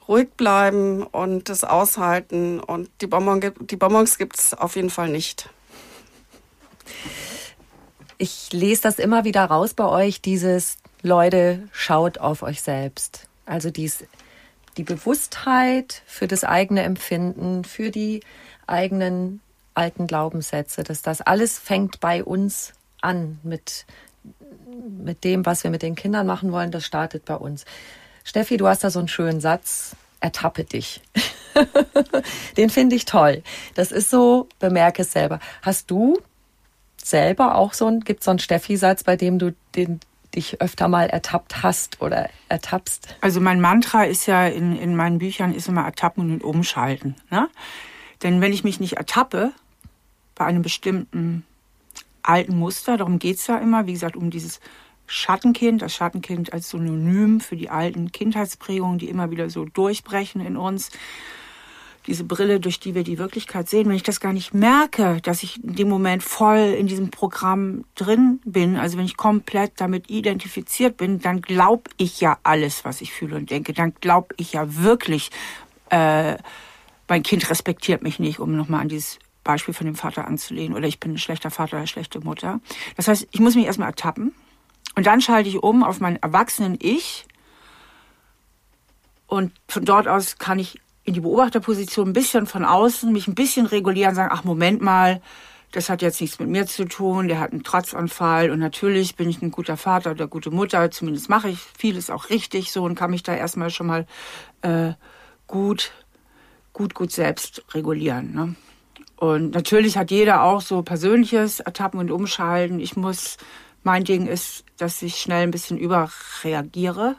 Ruhig bleiben und das aushalten. Und die, Bonbon, die Bonbons gibt es auf jeden Fall nicht. Ich lese das immer wieder raus bei euch, dieses Leute, schaut auf euch selbst. Also dies, die Bewusstheit für das eigene Empfinden, für die eigenen alten Glaubenssätze, dass das alles fängt bei uns an mit, mit dem, was wir mit den Kindern machen wollen, das startet bei uns. Steffi, du hast da so einen schönen Satz, ertappe dich. den finde ich toll. Das ist so, bemerke es selber. Hast du selber auch so einen, gibt so einen Steffi-Satz, bei dem du den, dich öfter mal ertappt hast oder ertappst? Also mein Mantra ist ja in, in meinen Büchern ist immer ertappen und umschalten. Ne? Denn wenn ich mich nicht ertappe bei einem bestimmten alten Muster, darum geht's ja immer, wie gesagt, um dieses Schattenkind, das Schattenkind als Synonym für die alten Kindheitsprägungen, die immer wieder so durchbrechen in uns. Diese Brille, durch die wir die Wirklichkeit sehen, wenn ich das gar nicht merke, dass ich in dem Moment voll in diesem Programm drin bin, also wenn ich komplett damit identifiziert bin, dann glaube ich ja alles, was ich fühle und denke. Dann glaube ich ja wirklich, äh, mein Kind respektiert mich nicht, um nochmal an dieses Beispiel von dem Vater anzulehnen. Oder ich bin ein schlechter Vater oder schlechte Mutter. Das heißt, ich muss mich erstmal ertappen. Und dann schalte ich um auf meinen erwachsenen Ich. Und von dort aus kann ich in die Beobachterposition ein bisschen von außen mich ein bisschen regulieren, sagen, ach Moment mal, das hat jetzt nichts mit mir zu tun, der hat einen Trotzanfall und natürlich bin ich ein guter Vater oder gute Mutter, zumindest mache ich vieles auch richtig so und kann mich da erstmal schon mal äh, gut gut, gut selbst regulieren. Ne? Und natürlich hat jeder auch so persönliches Ertappen und Umschalten. Ich muss, mein Ding ist, dass ich schnell ein bisschen überreagiere.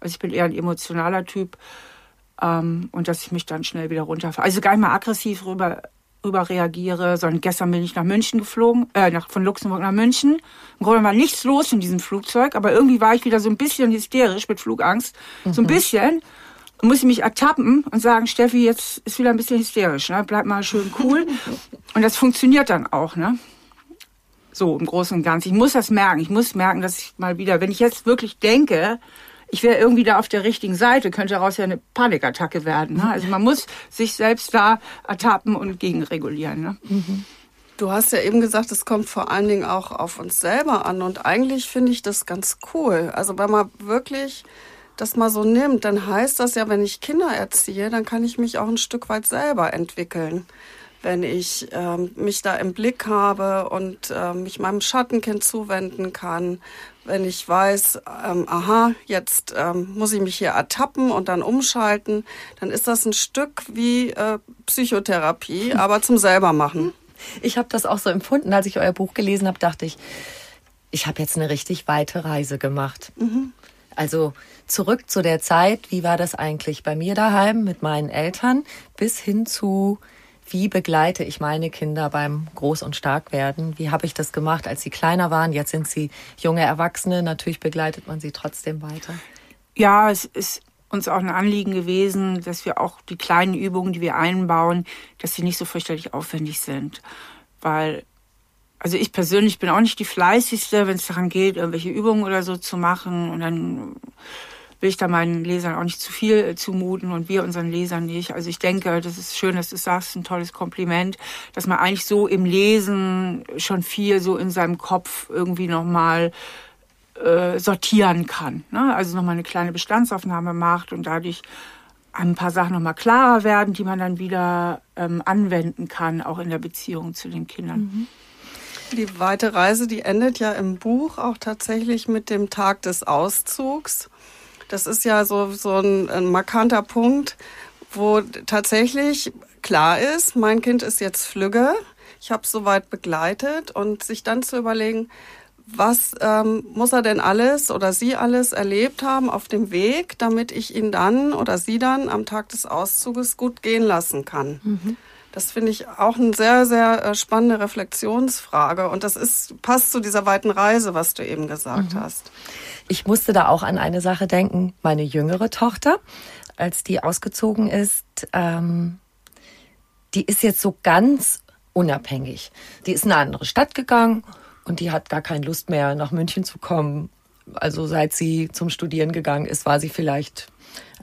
Also ich bin eher ein emotionaler Typ ähm, und dass ich mich dann schnell wieder runterfahre. Also gar nicht mal aggressiv rüber, rüber reagiere, sondern gestern bin ich nach München geflogen, äh, nach, von Luxemburg nach München. Im Grunde war nichts los in diesem Flugzeug, aber irgendwie war ich wieder so ein bisschen hysterisch mit Flugangst. Mhm. So ein mhm. bisschen muss ich mich ertappen und sagen, Steffi, jetzt ist wieder ein bisschen hysterisch, ne? bleib mal schön cool. und das funktioniert dann auch, ne? So im Großen und Ganzen. Ich muss das merken. Ich muss merken, dass ich mal wieder, wenn ich jetzt wirklich denke, ich wäre irgendwie da auf der richtigen Seite, könnte daraus ja eine Panikattacke werden. Ne? Also man muss sich selbst da ertappen und gegenregulieren. Ne? Mhm. Du hast ja eben gesagt, es kommt vor allen Dingen auch auf uns selber an. Und eigentlich finde ich das ganz cool. Also wenn man wirklich das mal so nimmt, dann heißt das ja, wenn ich Kinder erziehe, dann kann ich mich auch ein Stück weit selber entwickeln. Wenn ich ähm, mich da im Blick habe und äh, mich meinem Schattenkind zuwenden kann, wenn ich weiß, ähm, aha, jetzt ähm, muss ich mich hier ertappen und dann umschalten, dann ist das ein Stück wie äh, Psychotherapie, aber zum selbermachen. Ich habe das auch so empfunden, als ich euer Buch gelesen habe, dachte ich, ich habe jetzt eine richtig weite Reise gemacht. Mhm. Also zurück zu der Zeit, wie war das eigentlich bei mir daheim mit meinen Eltern, bis hin zu wie begleite ich meine Kinder beim Groß- und Starkwerden? Wie habe ich das gemacht, als sie kleiner waren? Jetzt sind sie junge Erwachsene. Natürlich begleitet man sie trotzdem weiter. Ja, es ist uns auch ein Anliegen gewesen, dass wir auch die kleinen Übungen, die wir einbauen, dass sie nicht so fürchterlich aufwendig sind. Weil, also ich persönlich bin auch nicht die fleißigste, wenn es daran geht, irgendwelche Übungen oder so zu machen. Und dann will ich da meinen Lesern auch nicht zu viel äh, zumuten und wir unseren Lesern nicht. Also ich denke, das ist schön, dass du sagst, ein tolles Kompliment, dass man eigentlich so im Lesen schon viel so in seinem Kopf irgendwie nochmal äh, sortieren kann. Ne? Also nochmal eine kleine Bestandsaufnahme macht und dadurch ein paar Sachen nochmal klarer werden, die man dann wieder ähm, anwenden kann, auch in der Beziehung zu den Kindern. Mhm. Die weite Reise, die endet ja im Buch auch tatsächlich mit dem Tag des Auszugs. Das ist ja so, so ein, ein markanter Punkt, wo tatsächlich klar ist, mein Kind ist jetzt flügge. Ich habe es soweit begleitet und sich dann zu überlegen, was ähm, muss er denn alles oder sie alles erlebt haben auf dem Weg, damit ich ihn dann oder sie dann am Tag des Auszuges gut gehen lassen kann. Mhm. Das finde ich auch eine sehr, sehr äh, spannende Reflexionsfrage. Und das ist, passt zu dieser weiten Reise, was du eben gesagt mhm. hast. Ich musste da auch an eine Sache denken. Meine jüngere Tochter, als die ausgezogen ist, ähm, die ist jetzt so ganz unabhängig. Die ist in eine andere Stadt gegangen und die hat gar keine Lust mehr, nach München zu kommen. Also seit sie zum Studieren gegangen ist, war sie vielleicht,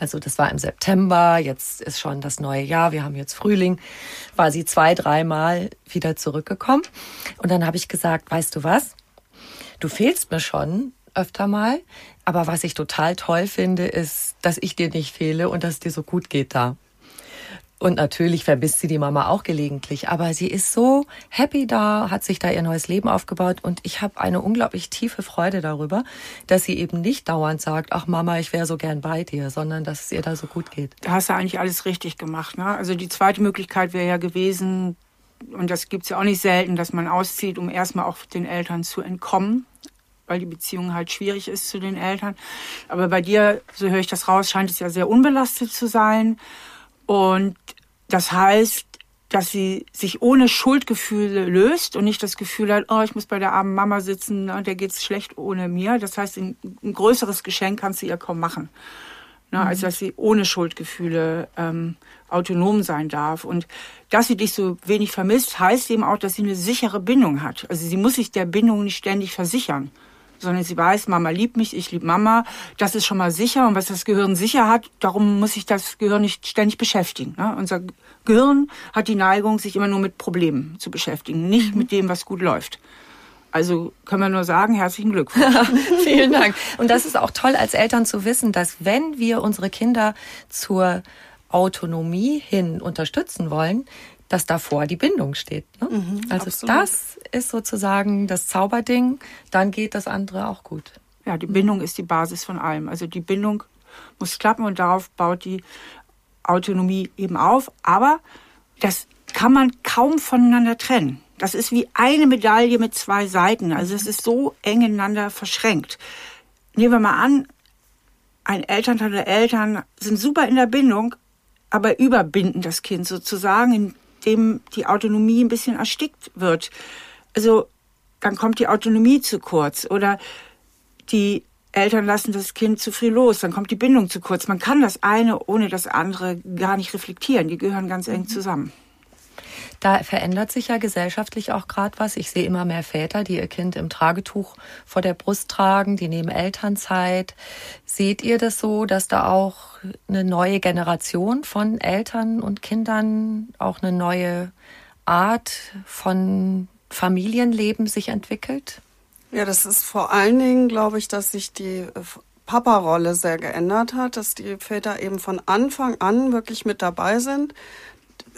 also das war im September, jetzt ist schon das neue Jahr, wir haben jetzt Frühling, war sie zwei, dreimal wieder zurückgekommen. Und dann habe ich gesagt, weißt du was? Du fehlst mir schon, öfter mal. Aber was ich total toll finde, ist, dass ich dir nicht fehle und dass es dir so gut geht da. Und natürlich vermisst sie die Mama auch gelegentlich, aber sie ist so happy da, hat sich da ihr neues Leben aufgebaut und ich habe eine unglaublich tiefe Freude darüber, dass sie eben nicht dauernd sagt, ach Mama, ich wäre so gern bei dir, sondern dass es ihr da so gut geht. Da hast du eigentlich alles richtig gemacht. Ne? Also die zweite Möglichkeit wäre ja gewesen, und das gibt's ja auch nicht selten, dass man auszieht, um erstmal auch den Eltern zu entkommen weil die Beziehung halt schwierig ist zu den Eltern. Aber bei dir, so höre ich das raus, scheint es ja sehr unbelastet zu sein. Und das heißt, dass sie sich ohne Schuldgefühle löst und nicht das Gefühl hat, oh, ich muss bei der armen Mama sitzen, der geht's schlecht ohne mir. Das heißt, ein, ein größeres Geschenk kannst du ihr kaum machen. Ne, mhm. Als dass sie ohne Schuldgefühle ähm, autonom sein darf. Und dass sie dich so wenig vermisst, heißt eben auch, dass sie eine sichere Bindung hat. Also sie muss sich der Bindung nicht ständig versichern sondern sie weiß, Mama liebt mich, ich liebe Mama. Das ist schon mal sicher. Und was das Gehirn sicher hat, darum muss sich das Gehirn nicht ständig beschäftigen. Ne? Unser Gehirn hat die Neigung, sich immer nur mit Problemen zu beschäftigen, nicht mhm. mit dem, was gut läuft. Also können wir nur sagen, herzlichen Glückwunsch. Vielen Dank. Und das ist auch toll als Eltern zu wissen, dass wenn wir unsere Kinder zur Autonomie hin unterstützen wollen, dass davor die Bindung steht. Ne? Mhm, also absolut. das ist sozusagen das Zauberding, dann geht das andere auch gut. Ja, die Bindung ist die Basis von allem. Also die Bindung muss klappen und darauf baut die Autonomie eben auf. Aber das kann man kaum voneinander trennen. Das ist wie eine Medaille mit zwei Seiten. Also es ist so eng ineinander verschränkt. Nehmen wir mal an, ein Elternteil oder Eltern sind super in der Bindung, aber überbinden das Kind sozusagen, dem die Autonomie ein bisschen erstickt wird. Also dann kommt die Autonomie zu kurz oder die Eltern lassen das Kind zu früh los, dann kommt die Bindung zu kurz. Man kann das eine ohne das andere gar nicht reflektieren. Die gehören ganz eng mhm. zusammen. Da verändert sich ja gesellschaftlich auch gerade was. Ich sehe immer mehr Väter, die ihr Kind im Tragetuch vor der Brust tragen, die nehmen Elternzeit. Seht ihr das so, dass da auch eine neue Generation von Eltern und Kindern, auch eine neue Art von Familienleben sich entwickelt? Ja, das ist vor allen Dingen, glaube ich, dass sich die Papa-Rolle sehr geändert hat, dass die Väter eben von Anfang an wirklich mit dabei sind,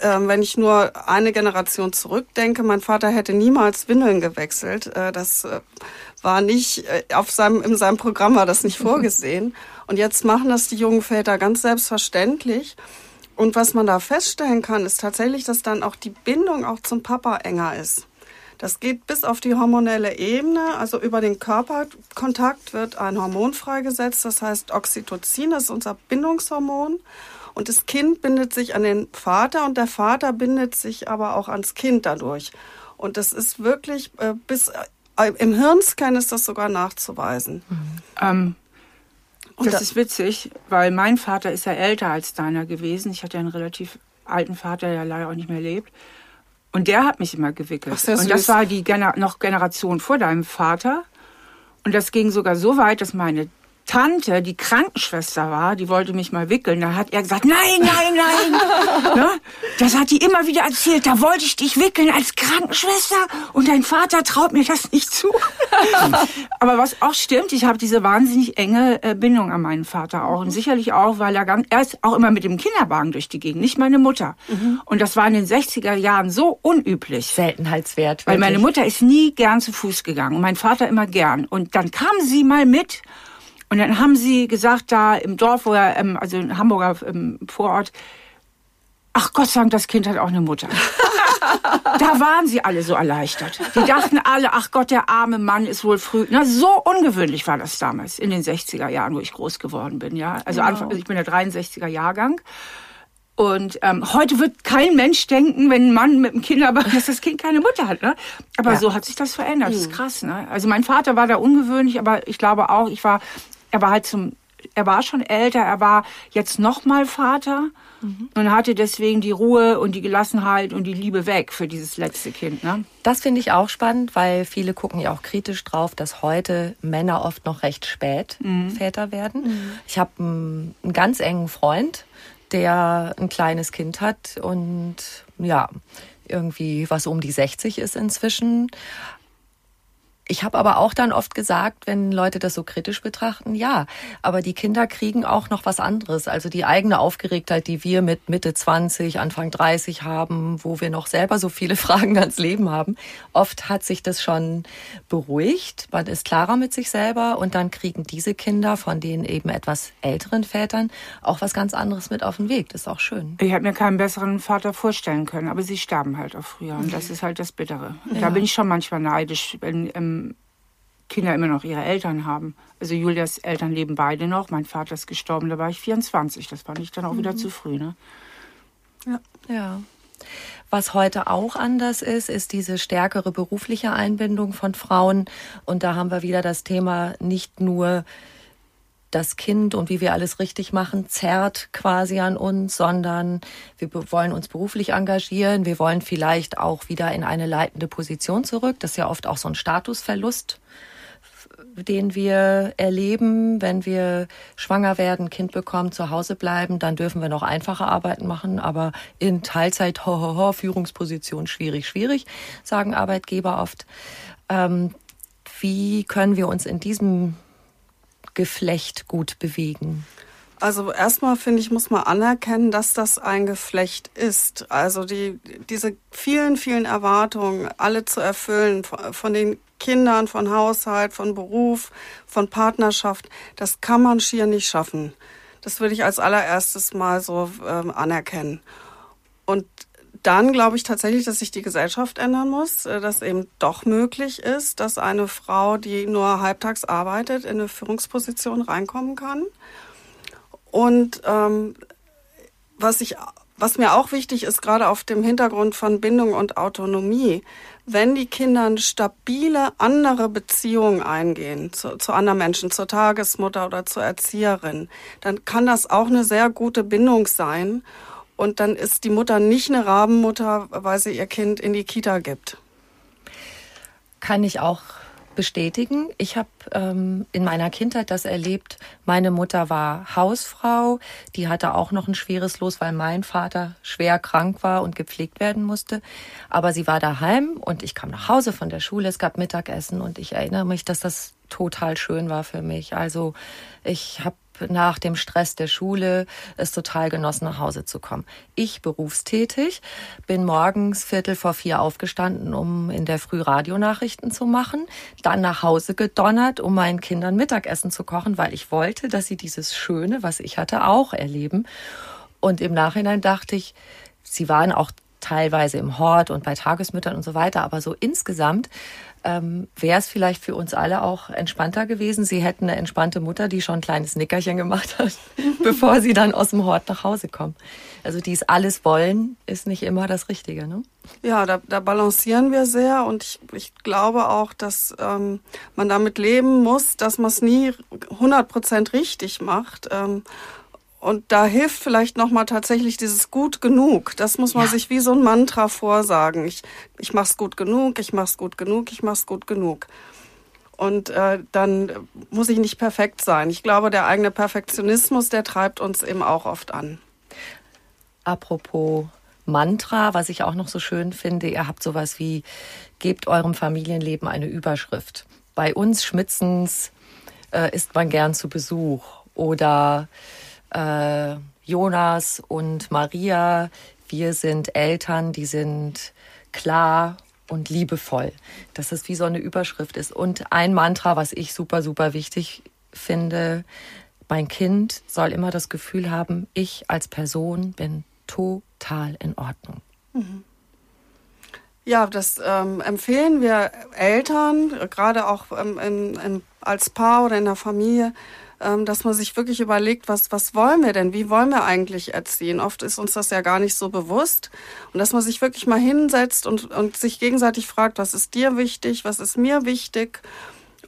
wenn ich nur eine Generation zurückdenke, mein Vater hätte niemals Windeln gewechselt. Äh, das äh, war nicht, äh, auf seinem, in seinem Programm war das nicht vorgesehen. Und jetzt machen das die jungen Väter ganz selbstverständlich. Und was man da feststellen kann, ist tatsächlich, dass dann auch die Bindung auch zum Papa enger ist. Das geht bis auf die hormonelle Ebene, also über den Körperkontakt wird ein Hormon freigesetzt, das heißt Oxytocin, das ist unser Bindungshormon. Und das Kind bindet sich an den Vater und der Vater bindet sich aber auch ans Kind dadurch. Und das ist wirklich äh, bis äh, im Hirnscan ist das sogar nachzuweisen. Mhm. Ähm, das da ist witzig, weil mein Vater ist ja älter als deiner gewesen. Ich hatte einen relativ alten Vater, der leider auch nicht mehr lebt. Und der hat mich immer gewickelt. Ach, und das war die Gener noch Generation vor deinem Vater. Und das ging sogar so weit, dass meine Tante, die Krankenschwester war, die wollte mich mal wickeln. Da hat er gesagt, nein, nein, nein. ne? Das hat die immer wieder erzählt. Da wollte ich dich wickeln als Krankenschwester und dein Vater traut mir das nicht zu. Aber was auch stimmt, ich habe diese wahnsinnig enge äh, Bindung an meinen Vater auch. Und sicherlich auch, weil er ganz, er ist auch immer mit dem Kinderwagen durch die Gegend, nicht meine Mutter. Mhm. Und das war in den 60er Jahren so unüblich. Seltenheitswert. Weil meine Mutter ist nie gern zu Fuß gegangen und mein Vater immer gern. Und dann kam sie mal mit und dann haben sie gesagt, da im Dorf, wo er, ähm, also in Hamburger ähm, Vorort, ach Gott sei Dank, das Kind hat auch eine Mutter. da waren sie alle so erleichtert. Die dachten alle, ach Gott, der arme Mann ist wohl früh. Na, so ungewöhnlich war das damals, in den 60er Jahren, wo ich groß geworden bin. Ja, Also wow. Anfang, also ich bin der 63er Jahrgang. Und ähm, heute wird kein Mensch denken, wenn ein Mann mit einem Kinderwagen, dass das Kind keine Mutter hat. Ne? Aber ja. so hat sich das verändert. Das ist mhm. krass. Ne? Also mein Vater war da ungewöhnlich, aber ich glaube auch, ich war er war halt zum, er war schon älter, er war jetzt nochmal Vater mhm. und hatte deswegen die Ruhe und die Gelassenheit und die Liebe weg für dieses letzte Kind. Ne? Das finde ich auch spannend, weil viele gucken ja auch kritisch drauf, dass heute Männer oft noch recht spät mhm. Väter werden. Mhm. Ich habe einen, einen ganz engen Freund, der ein kleines Kind hat und ja, irgendwie was um die 60 ist inzwischen. Ich habe aber auch dann oft gesagt, wenn Leute das so kritisch betrachten, ja, aber die Kinder kriegen auch noch was anderes. Also die eigene Aufgeregtheit, die wir mit Mitte 20, Anfang 30 haben, wo wir noch selber so viele Fragen ans Leben haben. Oft hat sich das schon beruhigt. Man ist klarer mit sich selber und dann kriegen diese Kinder von den eben etwas älteren Vätern auch was ganz anderes mit auf den Weg. Das ist auch schön. Ich hätte mir keinen besseren Vater vorstellen können, aber sie sterben halt auch früher und das ist halt das Bittere. Ja. Da bin ich schon manchmal neidisch, wenn ähm, Kinder immer noch ihre Eltern haben. Also Julias Eltern leben beide noch. Mein Vater ist gestorben, da war ich 24. Das fand ich dann auch mhm. wieder zu früh. Ne? Ja. ja. Was heute auch anders ist, ist diese stärkere berufliche Einbindung von Frauen. Und da haben wir wieder das Thema nicht nur das Kind und wie wir alles richtig machen, zerrt quasi an uns, sondern wir wollen uns beruflich engagieren. Wir wollen vielleicht auch wieder in eine leitende Position zurück. Das ist ja oft auch so ein Statusverlust den wir erleben, wenn wir schwanger werden, Kind bekommen, zu Hause bleiben, dann dürfen wir noch einfache Arbeiten machen, aber in Teilzeit, ho, ho, ho, Führungsposition schwierig, schwierig, sagen Arbeitgeber oft. Ähm, wie können wir uns in diesem Geflecht gut bewegen? Also erstmal finde ich, muss man anerkennen, dass das ein Geflecht ist. Also die, diese vielen, vielen Erwartungen, alle zu erfüllen, von den Kindern, von Haushalt, von Beruf, von Partnerschaft, das kann man schier nicht schaffen. Das würde ich als allererstes mal so ähm, anerkennen. Und dann glaube ich tatsächlich, dass sich die Gesellschaft ändern muss, äh, dass eben doch möglich ist, dass eine Frau, die nur halbtags arbeitet, in eine Führungsposition reinkommen kann. Und ähm, was ich was mir auch wichtig ist, gerade auf dem Hintergrund von Bindung und Autonomie, wenn die Kinder eine stabile andere Beziehungen eingehen zu, zu anderen Menschen, zur Tagesmutter oder zur Erzieherin, dann kann das auch eine sehr gute Bindung sein. Und dann ist die Mutter nicht eine Rabenmutter, weil sie ihr Kind in die Kita gibt. Kann ich auch bestätigen. Ich habe ähm, in meiner Kindheit das erlebt. Meine Mutter war Hausfrau. Die hatte auch noch ein schweres Los, weil mein Vater schwer krank war und gepflegt werden musste. Aber sie war daheim und ich kam nach Hause von der Schule. Es gab Mittagessen und ich erinnere mich, dass das total schön war für mich. Also ich habe nach dem Stress der Schule es total genossen, nach Hause zu kommen. Ich berufstätig, bin morgens Viertel vor vier aufgestanden, um in der Früh Radionachrichten zu machen, dann nach Hause gedonnert, um meinen Kindern Mittagessen zu kochen, weil ich wollte, dass sie dieses Schöne, was ich hatte, auch erleben. Und im Nachhinein dachte ich, sie waren auch teilweise im Hort und bei Tagesmüttern und so weiter. Aber so insgesamt ähm, wäre es vielleicht für uns alle auch entspannter gewesen. Sie hätten eine entspannte Mutter, die schon ein kleines Nickerchen gemacht hat, bevor sie dann aus dem Hort nach Hause kommen. Also dies alles wollen ist nicht immer das Richtige, ne? Ja, da, da balancieren wir sehr und ich, ich glaube auch, dass ähm, man damit leben muss, dass man es nie 100 Prozent richtig macht. Ähm, und da hilft vielleicht nochmal tatsächlich dieses gut genug. Das muss man ja. sich wie so ein Mantra vorsagen. Ich, ich mach's gut genug, ich mach's gut genug, ich mach's gut genug. Und äh, dann muss ich nicht perfekt sein. Ich glaube, der eigene Perfektionismus, der treibt uns eben auch oft an. Apropos Mantra, was ich auch noch so schön finde, ihr habt sowas wie, gebt eurem Familienleben eine Überschrift. Bei uns Schmitzens äh, ist man gern zu Besuch oder äh, Jonas und Maria, wir sind Eltern, die sind klar und liebevoll. Dass es wie so eine Überschrift ist. Und ein Mantra, was ich super, super wichtig finde, mein Kind soll immer das Gefühl haben, ich als Person bin total in Ordnung. Mhm. Ja, das ähm, empfehlen wir Eltern, gerade auch ähm, in, in, als Paar oder in der Familie, dass man sich wirklich überlegt, was, was wollen wir denn? Wie wollen wir eigentlich erziehen? Oft ist uns das ja gar nicht so bewusst. Und dass man sich wirklich mal hinsetzt und, und sich gegenseitig fragt, was ist dir wichtig? Was ist mir wichtig?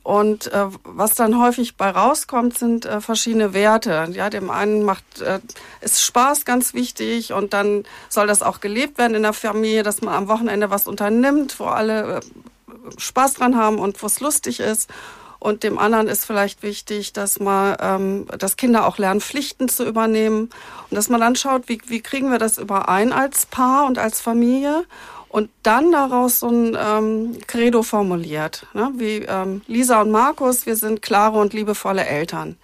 Und äh, was dann häufig bei rauskommt, sind äh, verschiedene Werte. Ja, dem einen macht äh, ist Spaß ganz wichtig und dann soll das auch gelebt werden in der Familie, dass man am Wochenende was unternimmt, wo alle äh, Spaß dran haben und wo es lustig ist. Und dem anderen ist vielleicht wichtig, dass man, ähm, dass Kinder auch lernen, Pflichten zu übernehmen und dass man dann schaut, wie, wie kriegen wir das überein als Paar und als Familie und dann daraus so ein ähm, Credo formuliert, ne? wie ähm, Lisa und Markus, wir sind klare und liebevolle Eltern.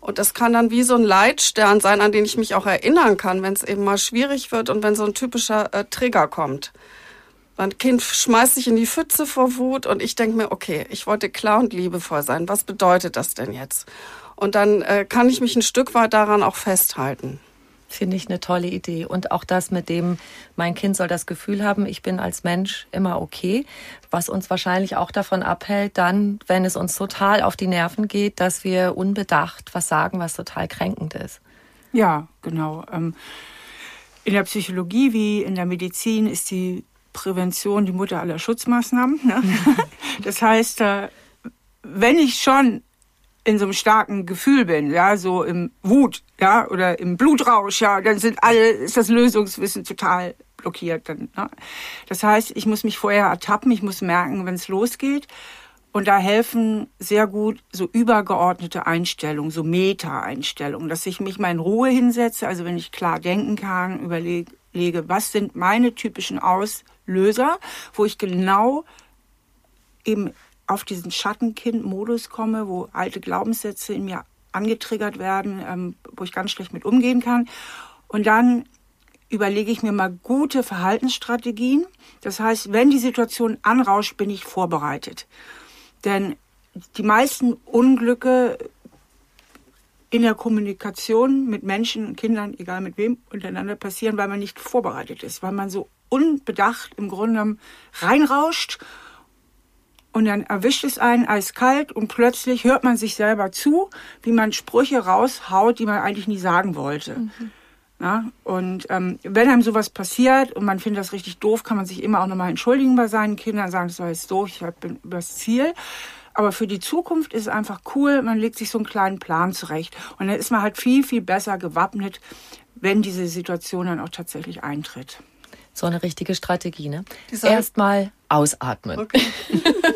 Und das kann dann wie so ein Leitstern sein, an den ich mich auch erinnern kann, wenn es eben mal schwierig wird und wenn so ein typischer äh, Trigger kommt. Mein Kind schmeißt sich in die Pfütze vor Wut und ich denke mir, okay, ich wollte klar und liebevoll sein. Was bedeutet das denn jetzt? Und dann äh, kann ich mich ein Stück weit daran auch festhalten. Finde ich eine tolle Idee. Und auch das mit dem, mein Kind soll das Gefühl haben, ich bin als Mensch immer okay, was uns wahrscheinlich auch davon abhält, dann, wenn es uns total auf die Nerven geht, dass wir unbedacht was sagen, was total kränkend ist. Ja, genau. Ähm, in der Psychologie wie in der Medizin ist die Prävention die Mutter aller Schutzmaßnahmen. Ne? Das heißt, äh, wenn ich schon in so einem starken Gefühl bin, ja, so im Wut, ja, oder im Blutrausch, ja, dann sind alle, ist das Lösungswissen total blockiert. Dann, ne? Das heißt, ich muss mich vorher ertappen, ich muss merken, wenn es losgeht. Und da helfen sehr gut so übergeordnete Einstellungen, so Meta-Einstellungen, dass ich mich mal in Ruhe hinsetze, also wenn ich klar denken kann, überlege, was sind meine typischen Aus Löser, wo ich genau eben auf diesen Schattenkind-Modus komme, wo alte Glaubenssätze in mir angetriggert werden, ähm, wo ich ganz schlecht mit umgehen kann. Und dann überlege ich mir mal gute Verhaltensstrategien. Das heißt, wenn die Situation anrauscht, bin ich vorbereitet. Denn die meisten Unglücke in der Kommunikation mit Menschen und Kindern, egal mit wem, untereinander passieren, weil man nicht vorbereitet ist, weil man so unbedacht im Grunde genommen reinrauscht und dann erwischt es einen eiskalt und plötzlich hört man sich selber zu, wie man Sprüche raushaut, die man eigentlich nie sagen wollte. Mhm. Na, und ähm, wenn einem sowas passiert und man findet das richtig doof, kann man sich immer auch nochmal entschuldigen bei seinen Kindern, sagen, das war jetzt doof, ich bin übers Ziel. Aber für die Zukunft ist es einfach cool, man legt sich so einen kleinen Plan zurecht. Und dann ist man halt viel, viel besser gewappnet, wenn diese Situation dann auch tatsächlich eintritt. So eine richtige Strategie, ne? Erstmal ausatmen. Okay.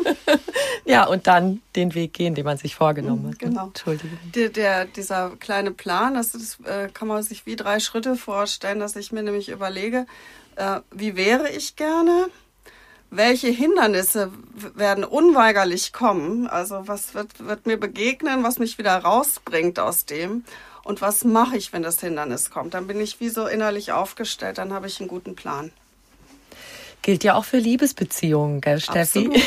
ja, und dann den Weg gehen, den man sich vorgenommen hat. Ne? Genau. Entschuldigung. Der, der, dieser kleine Plan, das, ist, äh, kann man sich wie drei Schritte vorstellen, dass ich mir nämlich überlege, äh, wie wäre ich gerne? Welche Hindernisse werden unweigerlich kommen? Also was wird, wird mir begegnen, was mich wieder rausbringt aus dem? und was mache ich, wenn das Hindernis kommt. Dann bin ich wie so innerlich aufgestellt, dann habe ich einen guten Plan. Gilt ja auch für Liebesbeziehungen, gell, Steffi?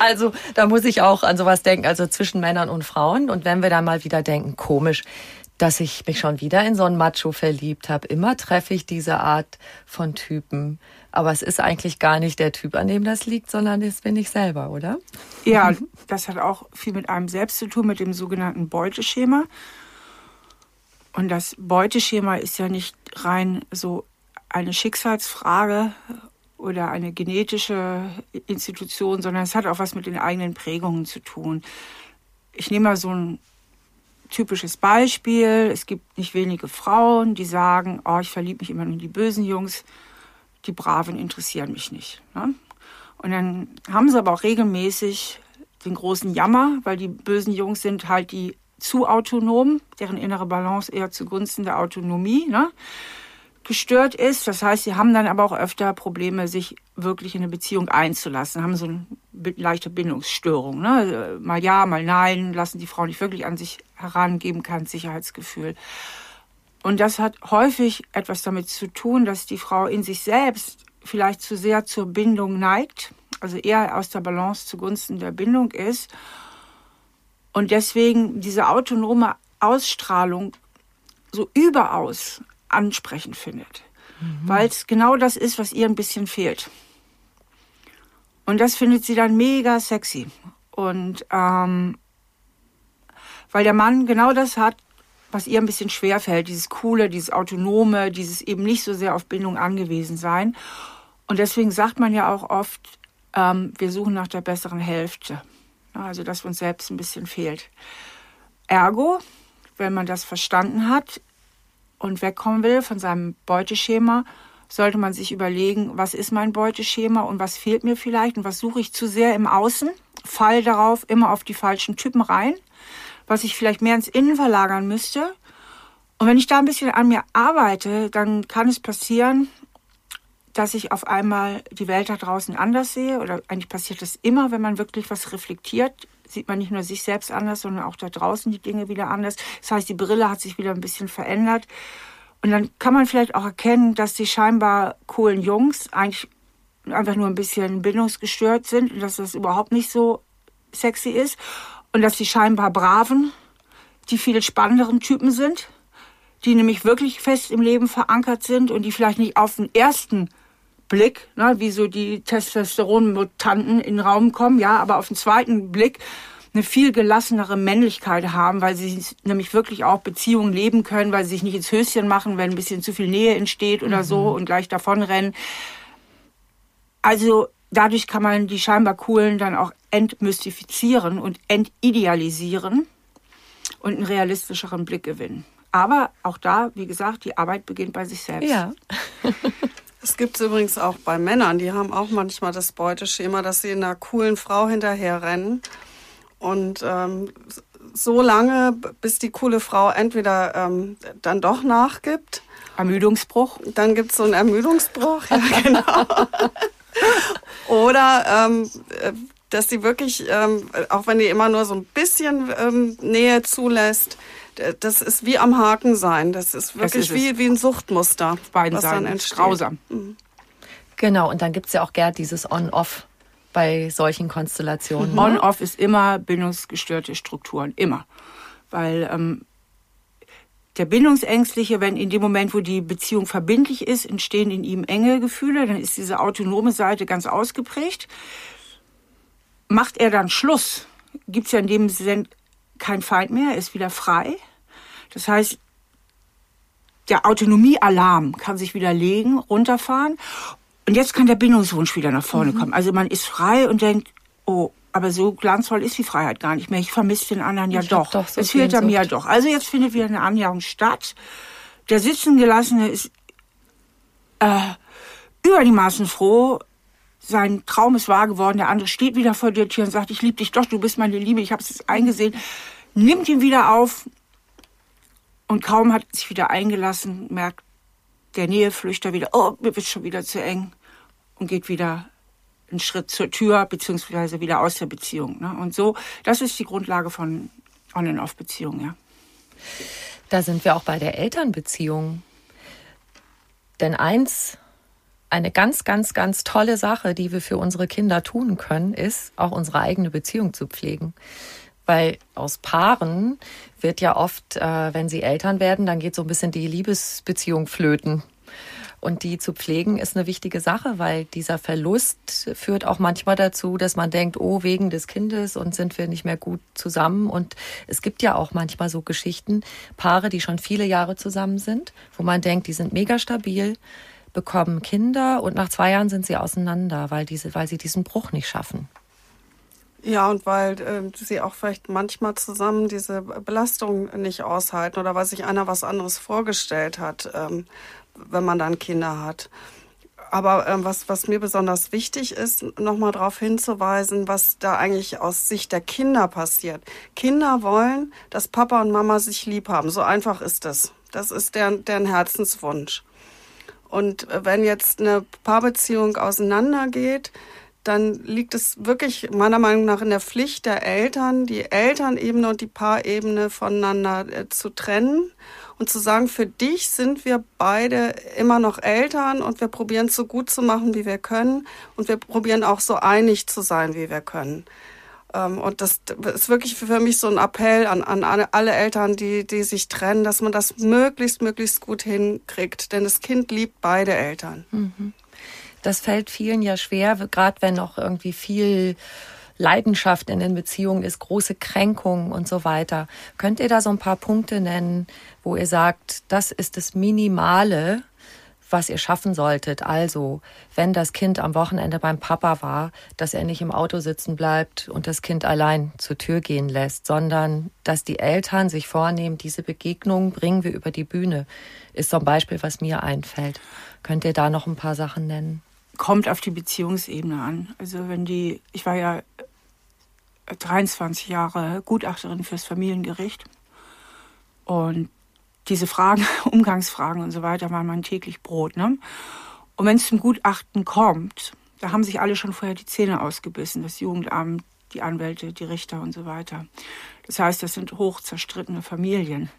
Also da muss ich auch an sowas denken, also zwischen Männern und Frauen. Und wenn wir dann mal wieder denken, komisch, dass ich mich schon wieder in so einen Macho verliebt habe. Immer treffe ich diese Art von Typen. Aber es ist eigentlich gar nicht der Typ, an dem das liegt, sondern das bin ich selber, oder? Ja, das hat auch viel mit einem selbst zu tun, mit dem sogenannten Beuteschema. Und das Beuteschema ist ja nicht rein so eine Schicksalsfrage oder eine genetische Institution, sondern es hat auch was mit den eigenen Prägungen zu tun. Ich nehme mal so ein typisches Beispiel. Es gibt nicht wenige Frauen, die sagen, oh, ich verliebe mich immer nur in die bösen Jungs, die Braven interessieren mich nicht. Ne? Und dann haben sie aber auch regelmäßig den großen Jammer, weil die bösen Jungs sind halt die zu autonom, deren innere Balance eher zugunsten der Autonomie. Ne? Gestört ist. Das heißt, sie haben dann aber auch öfter Probleme, sich wirklich in eine Beziehung einzulassen, haben so eine leichte Bindungsstörung. Ne? Mal ja, mal nein, lassen die Frau nicht wirklich an sich heran, geben kein Sicherheitsgefühl. Und das hat häufig etwas damit zu tun, dass die Frau in sich selbst vielleicht zu sehr zur Bindung neigt, also eher aus der Balance zugunsten der Bindung ist. Und deswegen diese autonome Ausstrahlung so überaus ansprechend findet. Mhm. Weil es genau das ist, was ihr ein bisschen fehlt. Und das findet sie dann mega sexy. Und ähm, weil der Mann genau das hat, was ihr ein bisschen schwer fällt, dieses Coole, dieses Autonome, dieses eben nicht so sehr auf Bindung angewiesen sein. Und deswegen sagt man ja auch oft, ähm, wir suchen nach der besseren Hälfte. Also, dass uns selbst ein bisschen fehlt. Ergo, wenn man das verstanden hat, und wegkommen will von seinem Beuteschema, sollte man sich überlegen, was ist mein Beuteschema und was fehlt mir vielleicht und was suche ich zu sehr im Außen, fall darauf immer auf die falschen Typen rein, was ich vielleicht mehr ins Innen verlagern müsste. Und wenn ich da ein bisschen an mir arbeite, dann kann es passieren, dass ich auf einmal die Welt da draußen anders sehe. Oder eigentlich passiert das immer, wenn man wirklich was reflektiert sieht man nicht nur sich selbst anders, sondern auch da draußen die Dinge wieder anders. Das heißt, die Brille hat sich wieder ein bisschen verändert. Und dann kann man vielleicht auch erkennen, dass die scheinbar coolen Jungs eigentlich einfach nur ein bisschen bindungsgestört sind und dass das überhaupt nicht so sexy ist. Und dass die scheinbar braven, die viel spannenderen Typen sind, die nämlich wirklich fest im Leben verankert sind und die vielleicht nicht auf den ersten Blick, ne, wie so die Testosteronmutanten in den Raum kommen, ja, aber auf den zweiten Blick eine viel gelassenere Männlichkeit haben, weil sie nämlich wirklich auch Beziehungen leben können, weil sie sich nicht ins Höschen machen, wenn ein bisschen zu viel Nähe entsteht oder mhm. so und gleich davonrennen. Also dadurch kann man die scheinbar coolen dann auch entmystifizieren und entidealisieren und einen realistischeren Blick gewinnen. Aber auch da, wie gesagt, die Arbeit beginnt bei sich selbst. Ja. Es gibt es übrigens auch bei Männern, die haben auch manchmal das Beuteschema, dass sie einer coolen Frau hinterherrennen. Und ähm, so lange, bis die coole Frau entweder ähm, dann doch nachgibt. Ermüdungsbruch. Dann gibt es so einen Ermüdungsbruch, ja genau. Oder ähm, äh, dass sie wirklich, ähm, auch wenn die immer nur so ein bisschen ähm, Nähe zulässt, das ist wie am Haken sein. Das ist wirklich das ist wie, wie ein Suchtmuster. Auf beiden was Seiten. Dann entsteht. Grausam. Mhm. Genau, und dann gibt es ja auch gern dieses On-Off bei solchen Konstellationen. Mhm. On-Off ist immer bindungsgestörte Strukturen, immer. Weil ähm, der Bindungsängstliche, wenn in dem Moment, wo die Beziehung verbindlich ist, entstehen in ihm enge Gefühle, dann ist diese autonome Seite ganz ausgeprägt. Macht er dann Schluss, gibt es ja in dem Sinne kein Feind mehr, er ist wieder frei. Das heißt, der Autonomiealarm kann sich wieder legen, runterfahren. Und jetzt kann der Bindungswunsch wieder nach vorne mhm. kommen. Also man ist frei und denkt, oh, aber so glanzvoll ist die Freiheit gar nicht mehr. Ich vermisse den anderen ja ich doch. doch so es fehlt er mir ja doch. Also jetzt findet wieder eine Annäherung statt. Der Sitzengelassene ist äh, über die Maßen froh. Sein Traum ist wahr geworden. Der andere steht wieder vor der Tür und sagt, ich liebe dich doch, du bist meine Liebe, ich habe es eingesehen nimmt ihn wieder auf und kaum hat sich wieder eingelassen, merkt der Näheflüchter wieder, oh, mir wird schon wieder zu eng und geht wieder einen Schritt zur Tür beziehungsweise wieder aus der Beziehung. Ne? Und so, das ist die Grundlage von On-and-Off-Beziehungen, ja. Da sind wir auch bei der Elternbeziehung. Denn eins eine ganz, ganz, ganz tolle Sache, die wir für unsere Kinder tun können, ist, auch unsere eigene Beziehung zu pflegen. Weil aus Paaren wird ja oft, äh, wenn sie Eltern werden, dann geht so ein bisschen die Liebesbeziehung flöten. Und die zu pflegen ist eine wichtige Sache, weil dieser Verlust führt auch manchmal dazu, dass man denkt, oh, wegen des Kindes und sind wir nicht mehr gut zusammen. Und es gibt ja auch manchmal so Geschichten, Paare, die schon viele Jahre zusammen sind, wo man denkt, die sind mega stabil, bekommen Kinder und nach zwei Jahren sind sie auseinander, weil, diese, weil sie diesen Bruch nicht schaffen. Ja, und weil äh, sie auch vielleicht manchmal zusammen diese Belastung nicht aushalten oder weil sich einer was anderes vorgestellt hat. Ähm, wenn man dann Kinder hat. Aber ähm, was, was mir besonders wichtig ist, nochmal darauf hinzuweisen, was da eigentlich aus Sicht der Kinder passiert. Kinder wollen, dass Papa und Mama sich lieb haben. So einfach ist das. Das ist deren, deren Herzenswunsch. Und äh, wenn jetzt eine Paarbeziehung auseinandergeht, dann liegt es wirklich meiner Meinung nach in der Pflicht der Eltern, die Elternebene und die Paarebene voneinander äh, zu trennen und zu sagen, für dich sind wir beide immer noch Eltern und wir probieren es so gut zu machen, wie wir können und wir probieren auch so einig zu sein, wie wir können. Ähm, und das ist wirklich für mich so ein Appell an, an alle Eltern, die, die sich trennen, dass man das möglichst, möglichst gut hinkriegt. Denn das Kind liebt beide Eltern. Mhm. Das fällt vielen ja schwer, gerade wenn noch irgendwie viel Leidenschaft in den Beziehungen ist, große Kränkungen und so weiter. Könnt ihr da so ein paar Punkte nennen, wo ihr sagt, das ist das Minimale, was ihr schaffen solltet. Also, wenn das Kind am Wochenende beim Papa war, dass er nicht im Auto sitzen bleibt und das Kind allein zur Tür gehen lässt, sondern dass die Eltern sich vornehmen, diese Begegnung bringen wir über die Bühne, ist ein Beispiel, was mir einfällt. Könnt ihr da noch ein paar Sachen nennen? Kommt auf die Beziehungsebene an. Also wenn die, ich war ja 23 Jahre Gutachterin fürs Familiengericht. Und diese Fragen, Umgangsfragen und so weiter waren mein täglich Brot. Ne? Und wenn es zum Gutachten kommt, da haben sich alle schon vorher die Zähne ausgebissen, das Jugendamt, die Anwälte, die Richter und so weiter. Das heißt, das sind hoch zerstrittene Familien.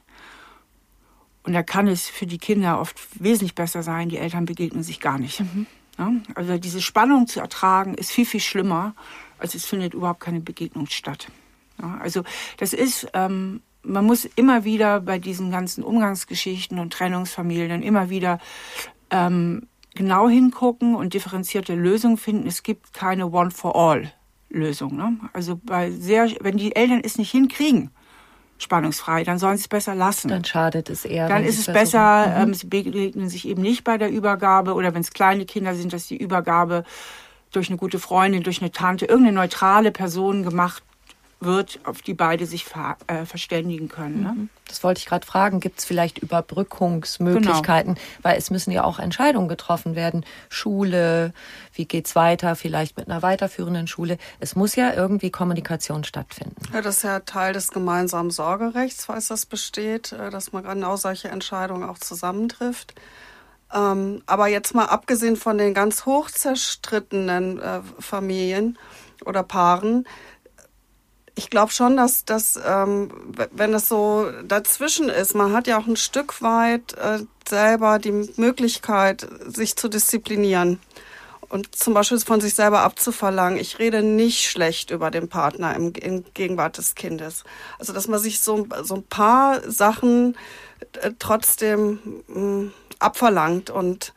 Und da kann es für die Kinder oft wesentlich besser sein, die Eltern begegnen sich gar nicht. Mhm. Ja? Also diese Spannung zu ertragen ist viel, viel schlimmer, also es findet überhaupt keine Begegnung statt. Ja, also das ist, ähm, man muss immer wieder bei diesen ganzen Umgangsgeschichten und Trennungsfamilien immer wieder ähm, genau hingucken und differenzierte Lösungen finden. Es gibt keine One-for-All-Lösung. Ne? Also bei sehr, wenn die Eltern es nicht hinkriegen, spannungsfrei, dann sollen sie es besser lassen. Dann schadet es eher. Dann ist es besser, mhm. ähm, sie begegnen sich eben nicht bei der Übergabe oder wenn es kleine Kinder sind, dass die Übergabe durch eine gute Freundin, durch eine Tante, irgendeine neutrale Person gemacht wird, auf die beide sich ver, äh, verständigen können. Ne? Mhm. Das wollte ich gerade fragen. Gibt es vielleicht Überbrückungsmöglichkeiten? Genau. Weil es müssen ja auch Entscheidungen getroffen werden. Schule, wie geht's weiter? Vielleicht mit einer weiterführenden Schule. Es muss ja irgendwie Kommunikation stattfinden. Ja, das ist ja Teil des gemeinsamen Sorgerechts, falls das besteht, äh, dass man genau solche Entscheidungen auch zusammentrifft. Ähm, aber jetzt mal abgesehen von den ganz hoch zerstrittenen äh, Familien oder Paaren, ich glaube schon, dass das, ähm, wenn das so dazwischen ist, man hat ja auch ein Stück weit äh, selber die Möglichkeit, sich zu disziplinieren und zum Beispiel von sich selber abzuverlangen. Ich rede nicht schlecht über den Partner im, in Gegenwart des Kindes. Also dass man sich so, so ein paar Sachen äh, trotzdem mh, mm, abverlangt und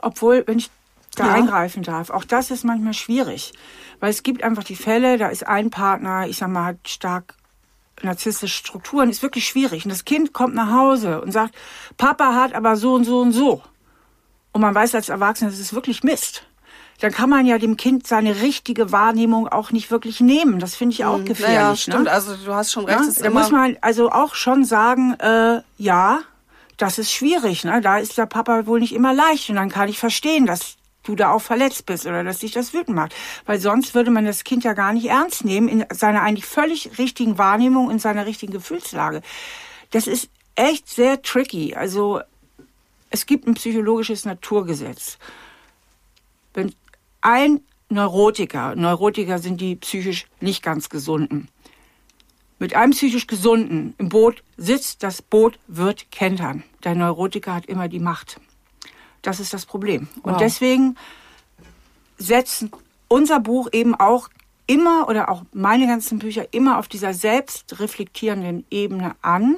obwohl, wenn ich da ja. eingreifen darf, auch das ist manchmal schwierig, weil es gibt einfach die Fälle, da ist ein Partner, ich sag mal, hat stark narzisstische Strukturen, ist wirklich schwierig. Und das Kind kommt nach Hause und sagt, Papa hat aber so und so und so. Und man weiß als Erwachsener, das ist wirklich Mist. Dann kann man ja dem Kind seine richtige Wahrnehmung auch nicht wirklich nehmen. Das finde ich auch hm, gefährlich. Ja, naja, stimmt. Ne? Also du hast schon recht. Ja? Da muss man also auch schon sagen, äh, ja, das ist schwierig. Ne? Da ist der Papa wohl nicht immer leicht. Und dann kann ich verstehen, dass du da auch verletzt bist oder dass dich das wütend macht. Weil sonst würde man das Kind ja gar nicht ernst nehmen in seiner eigentlich völlig richtigen Wahrnehmung, in seiner richtigen Gefühlslage. Das ist echt sehr tricky. Also es gibt ein psychologisches Naturgesetz. Wenn ein Neurotiker, Neurotiker sind die psychisch nicht ganz gesunden, mit einem psychisch Gesunden im Boot sitzt, das Boot wird kentern. Der Neurotiker hat immer die Macht. Das ist das Problem. Wow. Und deswegen setzt unser Buch eben auch immer oder auch meine ganzen Bücher immer auf dieser selbstreflektierenden Ebene an,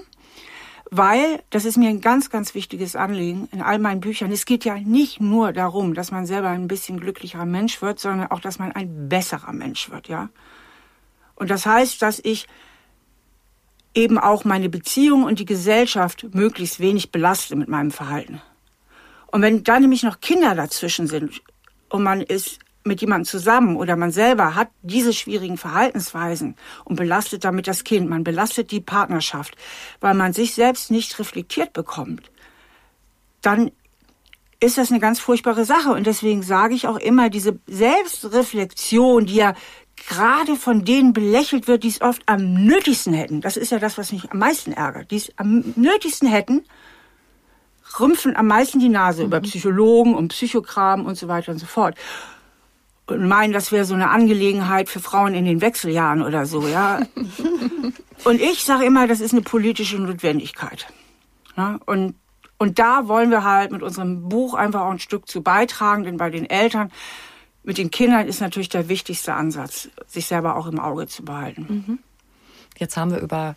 weil das ist mir ein ganz, ganz wichtiges Anliegen in all meinen Büchern. Es geht ja nicht nur darum, dass man selber ein bisschen glücklicherer Mensch wird, sondern auch, dass man ein besserer Mensch wird, ja. Und das heißt, dass ich eben auch meine Beziehung und die Gesellschaft möglichst wenig belaste mit meinem Verhalten. Und wenn da nämlich noch Kinder dazwischen sind und man ist mit jemandem zusammen oder man selber hat diese schwierigen Verhaltensweisen und belastet damit das Kind, man belastet die Partnerschaft, weil man sich selbst nicht reflektiert bekommt, dann ist das eine ganz furchtbare Sache. Und deswegen sage ich auch immer, diese Selbstreflexion, die ja gerade von denen belächelt wird, die es oft am nötigsten hätten, das ist ja das, was mich am meisten ärgert, die es am nötigsten hätten, rümpfen am meisten die Nase mhm. über Psychologen und Psychokram und so weiter und so fort. Und meinen, das wäre so eine Angelegenheit für Frauen in den Wechseljahren oder so, ja. und ich sage immer, das ist eine politische Notwendigkeit. Ja? Und, und da wollen wir halt mit unserem Buch einfach auch ein Stück zu beitragen, denn bei den Eltern, mit den Kindern ist natürlich der wichtigste Ansatz, sich selber auch im Auge zu behalten. Mhm. Jetzt haben wir über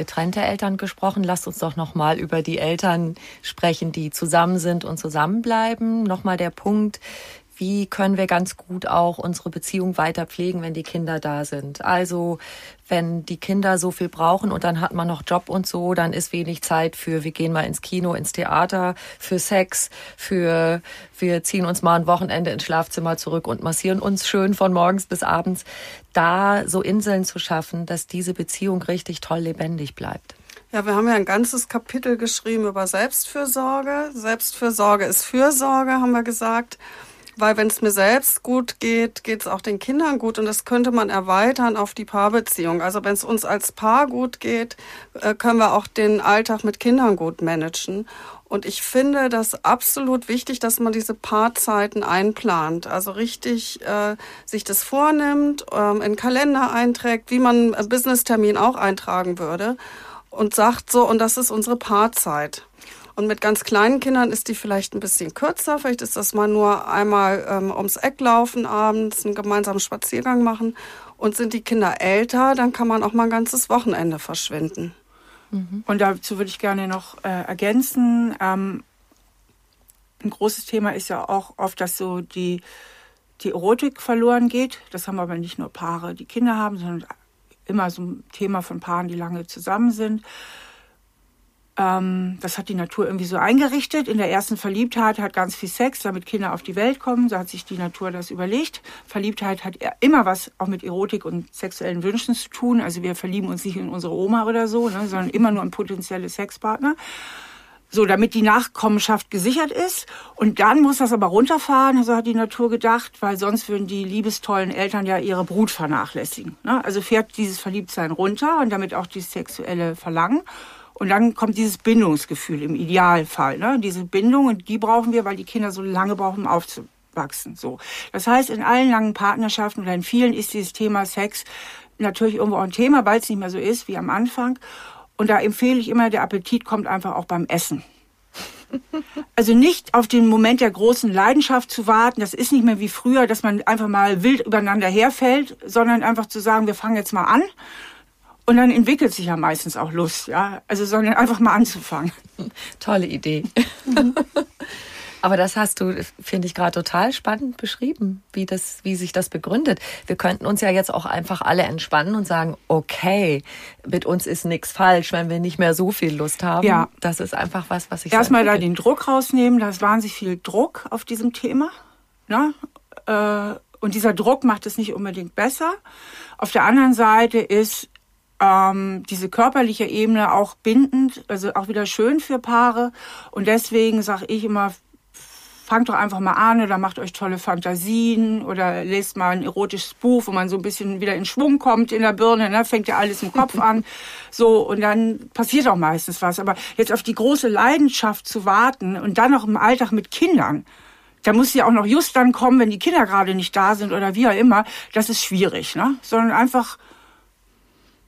getrennte Eltern gesprochen. Lasst uns doch noch mal über die Eltern sprechen, die zusammen sind und zusammenbleiben. Noch mal der Punkt, wie können wir ganz gut auch unsere Beziehung weiter pflegen, wenn die Kinder da sind. Also wenn die Kinder so viel brauchen und dann hat man noch Job und so, dann ist wenig Zeit für, wir gehen mal ins Kino, ins Theater, für Sex, für, wir ziehen uns mal ein Wochenende ins Schlafzimmer zurück und massieren uns schön von morgens bis abends. Da so Inseln zu schaffen, dass diese Beziehung richtig toll lebendig bleibt. Ja, wir haben ja ein ganzes Kapitel geschrieben über Selbstfürsorge. Selbstfürsorge ist Fürsorge, haben wir gesagt weil wenn es mir selbst gut geht, geht es auch den Kindern gut und das könnte man erweitern auf die Paarbeziehung. Also wenn es uns als Paar gut geht, äh, können wir auch den Alltag mit Kindern gut managen. Und ich finde das absolut wichtig, dass man diese Paarzeiten einplant. Also richtig äh, sich das vornimmt, ähm, in Kalender einträgt, wie man einen Business-Termin auch eintragen würde. Und sagt so, und das ist unsere Paarzeit. Und mit ganz kleinen Kindern ist die vielleicht ein bisschen kürzer. Vielleicht ist das mal nur einmal ähm, ums Eck laufen abends, einen gemeinsamen Spaziergang machen. Und sind die Kinder älter, dann kann man auch mal ein ganzes Wochenende verschwinden. Mhm. Und dazu würde ich gerne noch äh, ergänzen. Ähm, ein großes Thema ist ja auch oft, dass so die, die Erotik verloren geht. Das haben aber nicht nur Paare, die Kinder haben, sondern immer so ein Thema von Paaren, die lange zusammen sind. Ähm, das hat die Natur irgendwie so eingerichtet. In der ersten Verliebtheit hat ganz viel Sex, damit Kinder auf die Welt kommen. So hat sich die Natur das überlegt. Verliebtheit hat immer was auch mit Erotik und sexuellen Wünschen zu tun. Also wir verlieben uns nicht in unsere Oma oder so, ne, sondern immer nur in potenzielle Sexpartner. So, damit die Nachkommenschaft gesichert ist. Und dann muss das aber runterfahren, so hat die Natur gedacht, weil sonst würden die liebestollen Eltern ja ihre Brut vernachlässigen. Ne? Also fährt dieses Verliebtsein runter und damit auch dieses sexuelle Verlangen. Und dann kommt dieses Bindungsgefühl im Idealfall. Ne? Diese Bindung, und die brauchen wir, weil die Kinder so lange brauchen, um aufzuwachsen. So. Das heißt, in allen langen Partnerschaften oder in vielen ist dieses Thema Sex natürlich irgendwo auch ein Thema, weil es nicht mehr so ist wie am Anfang. Und da empfehle ich immer, der Appetit kommt einfach auch beim Essen. Also nicht auf den Moment der großen Leidenschaft zu warten, das ist nicht mehr wie früher, dass man einfach mal wild übereinander herfällt, sondern einfach zu sagen, wir fangen jetzt mal an und dann entwickelt sich ja meistens auch Lust, ja. Also sondern einfach mal anzufangen. Tolle Idee. Aber das hast du, finde ich, gerade total spannend beschrieben, wie, das, wie sich das begründet. Wir könnten uns ja jetzt auch einfach alle entspannen und sagen, okay, mit uns ist nichts falsch, wenn wir nicht mehr so viel Lust haben. Ja. Das ist einfach was, was ich. Erstmal da den Druck rausnehmen, da ist wahnsinnig viel Druck auf diesem Thema. Ne? Äh, und dieser Druck macht es nicht unbedingt besser. Auf der anderen Seite ist ähm, diese körperliche Ebene auch bindend, also auch wieder schön für Paare. Und deswegen sage ich immer, fangt doch einfach mal an oder macht euch tolle Fantasien oder lest mal ein erotisches Buch, wo man so ein bisschen wieder in Schwung kommt in der Birne, ne? fängt ja alles im Kopf an. So, und dann passiert auch meistens was. Aber jetzt auf die große Leidenschaft zu warten und dann noch im Alltag mit Kindern, da muss ja auch noch just dann kommen, wenn die Kinder gerade nicht da sind oder wie auch immer, das ist schwierig, ne? Sondern einfach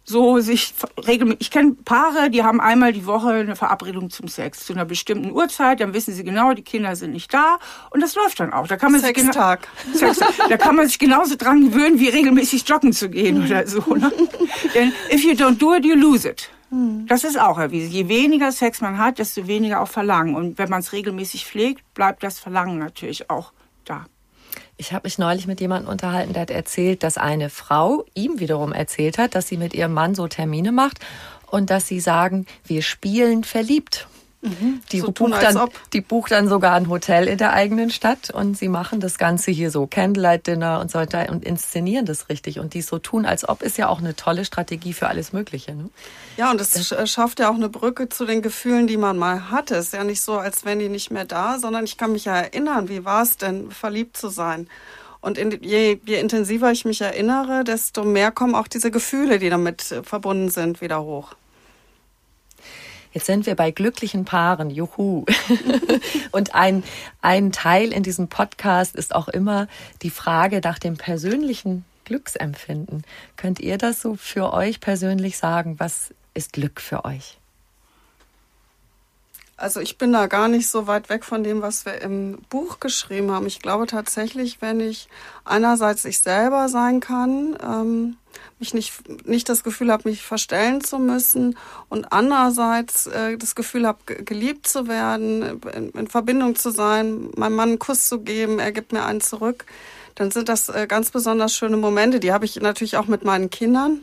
so sich regelmäßig. Ich kenne Paare, die haben einmal die Woche eine Verabredung zum Sex zu einer bestimmten Uhrzeit. Dann wissen sie genau, die Kinder sind nicht da und das läuft dann auch. Da kann man Sextag. sich Sex, da kann man sich genauso dran gewöhnen, wie regelmäßig joggen zu gehen oder so. Ne? Denn if you don't do it, you lose it. Das ist auch erwiesen. Je weniger Sex man hat, desto weniger auch Verlangen. Und wenn man es regelmäßig pflegt, bleibt das Verlangen natürlich auch. Ich habe mich neulich mit jemandem unterhalten, der hat erzählt, dass eine Frau ihm wiederum erzählt hat, dass sie mit ihrem Mann so Termine macht und dass sie sagen, wir spielen verliebt. Mhm. Die, so bucht dann, die bucht dann sogar ein Hotel in der eigenen Stadt und sie machen das Ganze hier so Candlelight Dinner und so weiter und inszenieren das richtig. Und die so tun, als ob, ist ja auch eine tolle Strategie für alles Mögliche. Ne? Ja, und es schafft ja auch eine Brücke zu den Gefühlen, die man mal hatte. Es ist ja nicht so, als wären die nicht mehr da, sondern ich kann mich ja erinnern, wie war es denn, verliebt zu sein. Und in, je, je intensiver ich mich erinnere, desto mehr kommen auch diese Gefühle, die damit äh, verbunden sind, wieder hoch. Jetzt sind wir bei glücklichen Paaren, juhu. Und ein, ein Teil in diesem Podcast ist auch immer die Frage nach dem persönlichen Glücksempfinden. Könnt ihr das so für euch persönlich sagen? Was ist Glück für euch? Also ich bin da gar nicht so weit weg von dem, was wir im Buch geschrieben haben. Ich glaube tatsächlich, wenn ich einerseits ich selber sein kann, ähm, mich nicht, nicht das Gefühl habe, mich verstellen zu müssen und andererseits äh, das Gefühl habe, geliebt zu werden, in, in, Verbindung zu sein, meinem Mann einen Kuss zu geben, er gibt mir einen zurück, dann sind das äh, ganz besonders schöne Momente. Die habe ich natürlich auch mit meinen Kindern.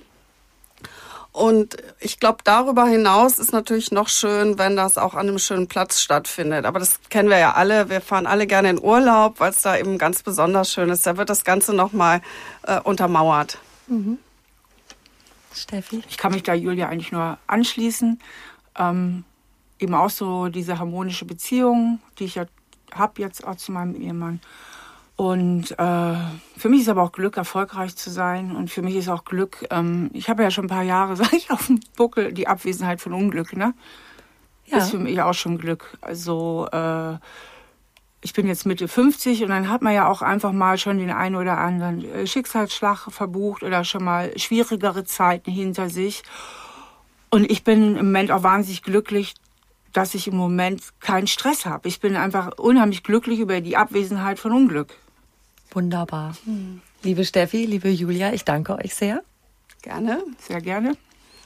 Und ich glaube, darüber hinaus ist natürlich noch schön, wenn das auch an einem schönen Platz stattfindet. Aber das kennen wir ja alle. Wir fahren alle gerne in Urlaub, weil es da eben ganz besonders schön ist. Da wird das Ganze nochmal äh, untermauert. Mhm. Steffi? Ich kann mich da Julia eigentlich nur anschließen. Ähm, eben auch so diese harmonische Beziehung, die ich ja habe jetzt auch zu meinem Ehemann. Und äh, für mich ist aber auch Glück, erfolgreich zu sein. Und für mich ist auch Glück, ähm, ich habe ja schon ein paar Jahre, sage ich, auf dem Buckel die Abwesenheit von Unglück. Ne? Ja. Ist für mich auch schon Glück. Also äh, ich bin jetzt Mitte 50 und dann hat man ja auch einfach mal schon den einen oder anderen äh, Schicksalsschlag verbucht oder schon mal schwierigere Zeiten hinter sich. Und ich bin im Moment auch wahnsinnig glücklich, dass ich im Moment keinen Stress habe. Ich bin einfach unheimlich glücklich über die Abwesenheit von Unglück. Wunderbar. Hm. Liebe Steffi, liebe Julia, ich danke euch sehr. Gerne. Sehr gerne.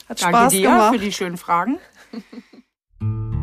Hat danke Spaß dir gemacht. für die schönen Fragen.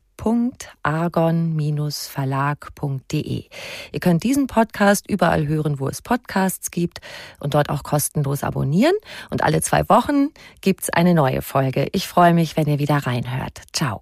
www.argon-verlag.de. Ihr könnt diesen Podcast überall hören, wo es Podcasts gibt und dort auch kostenlos abonnieren. Und alle zwei Wochen gibt's eine neue Folge. Ich freue mich, wenn ihr wieder reinhört. Ciao.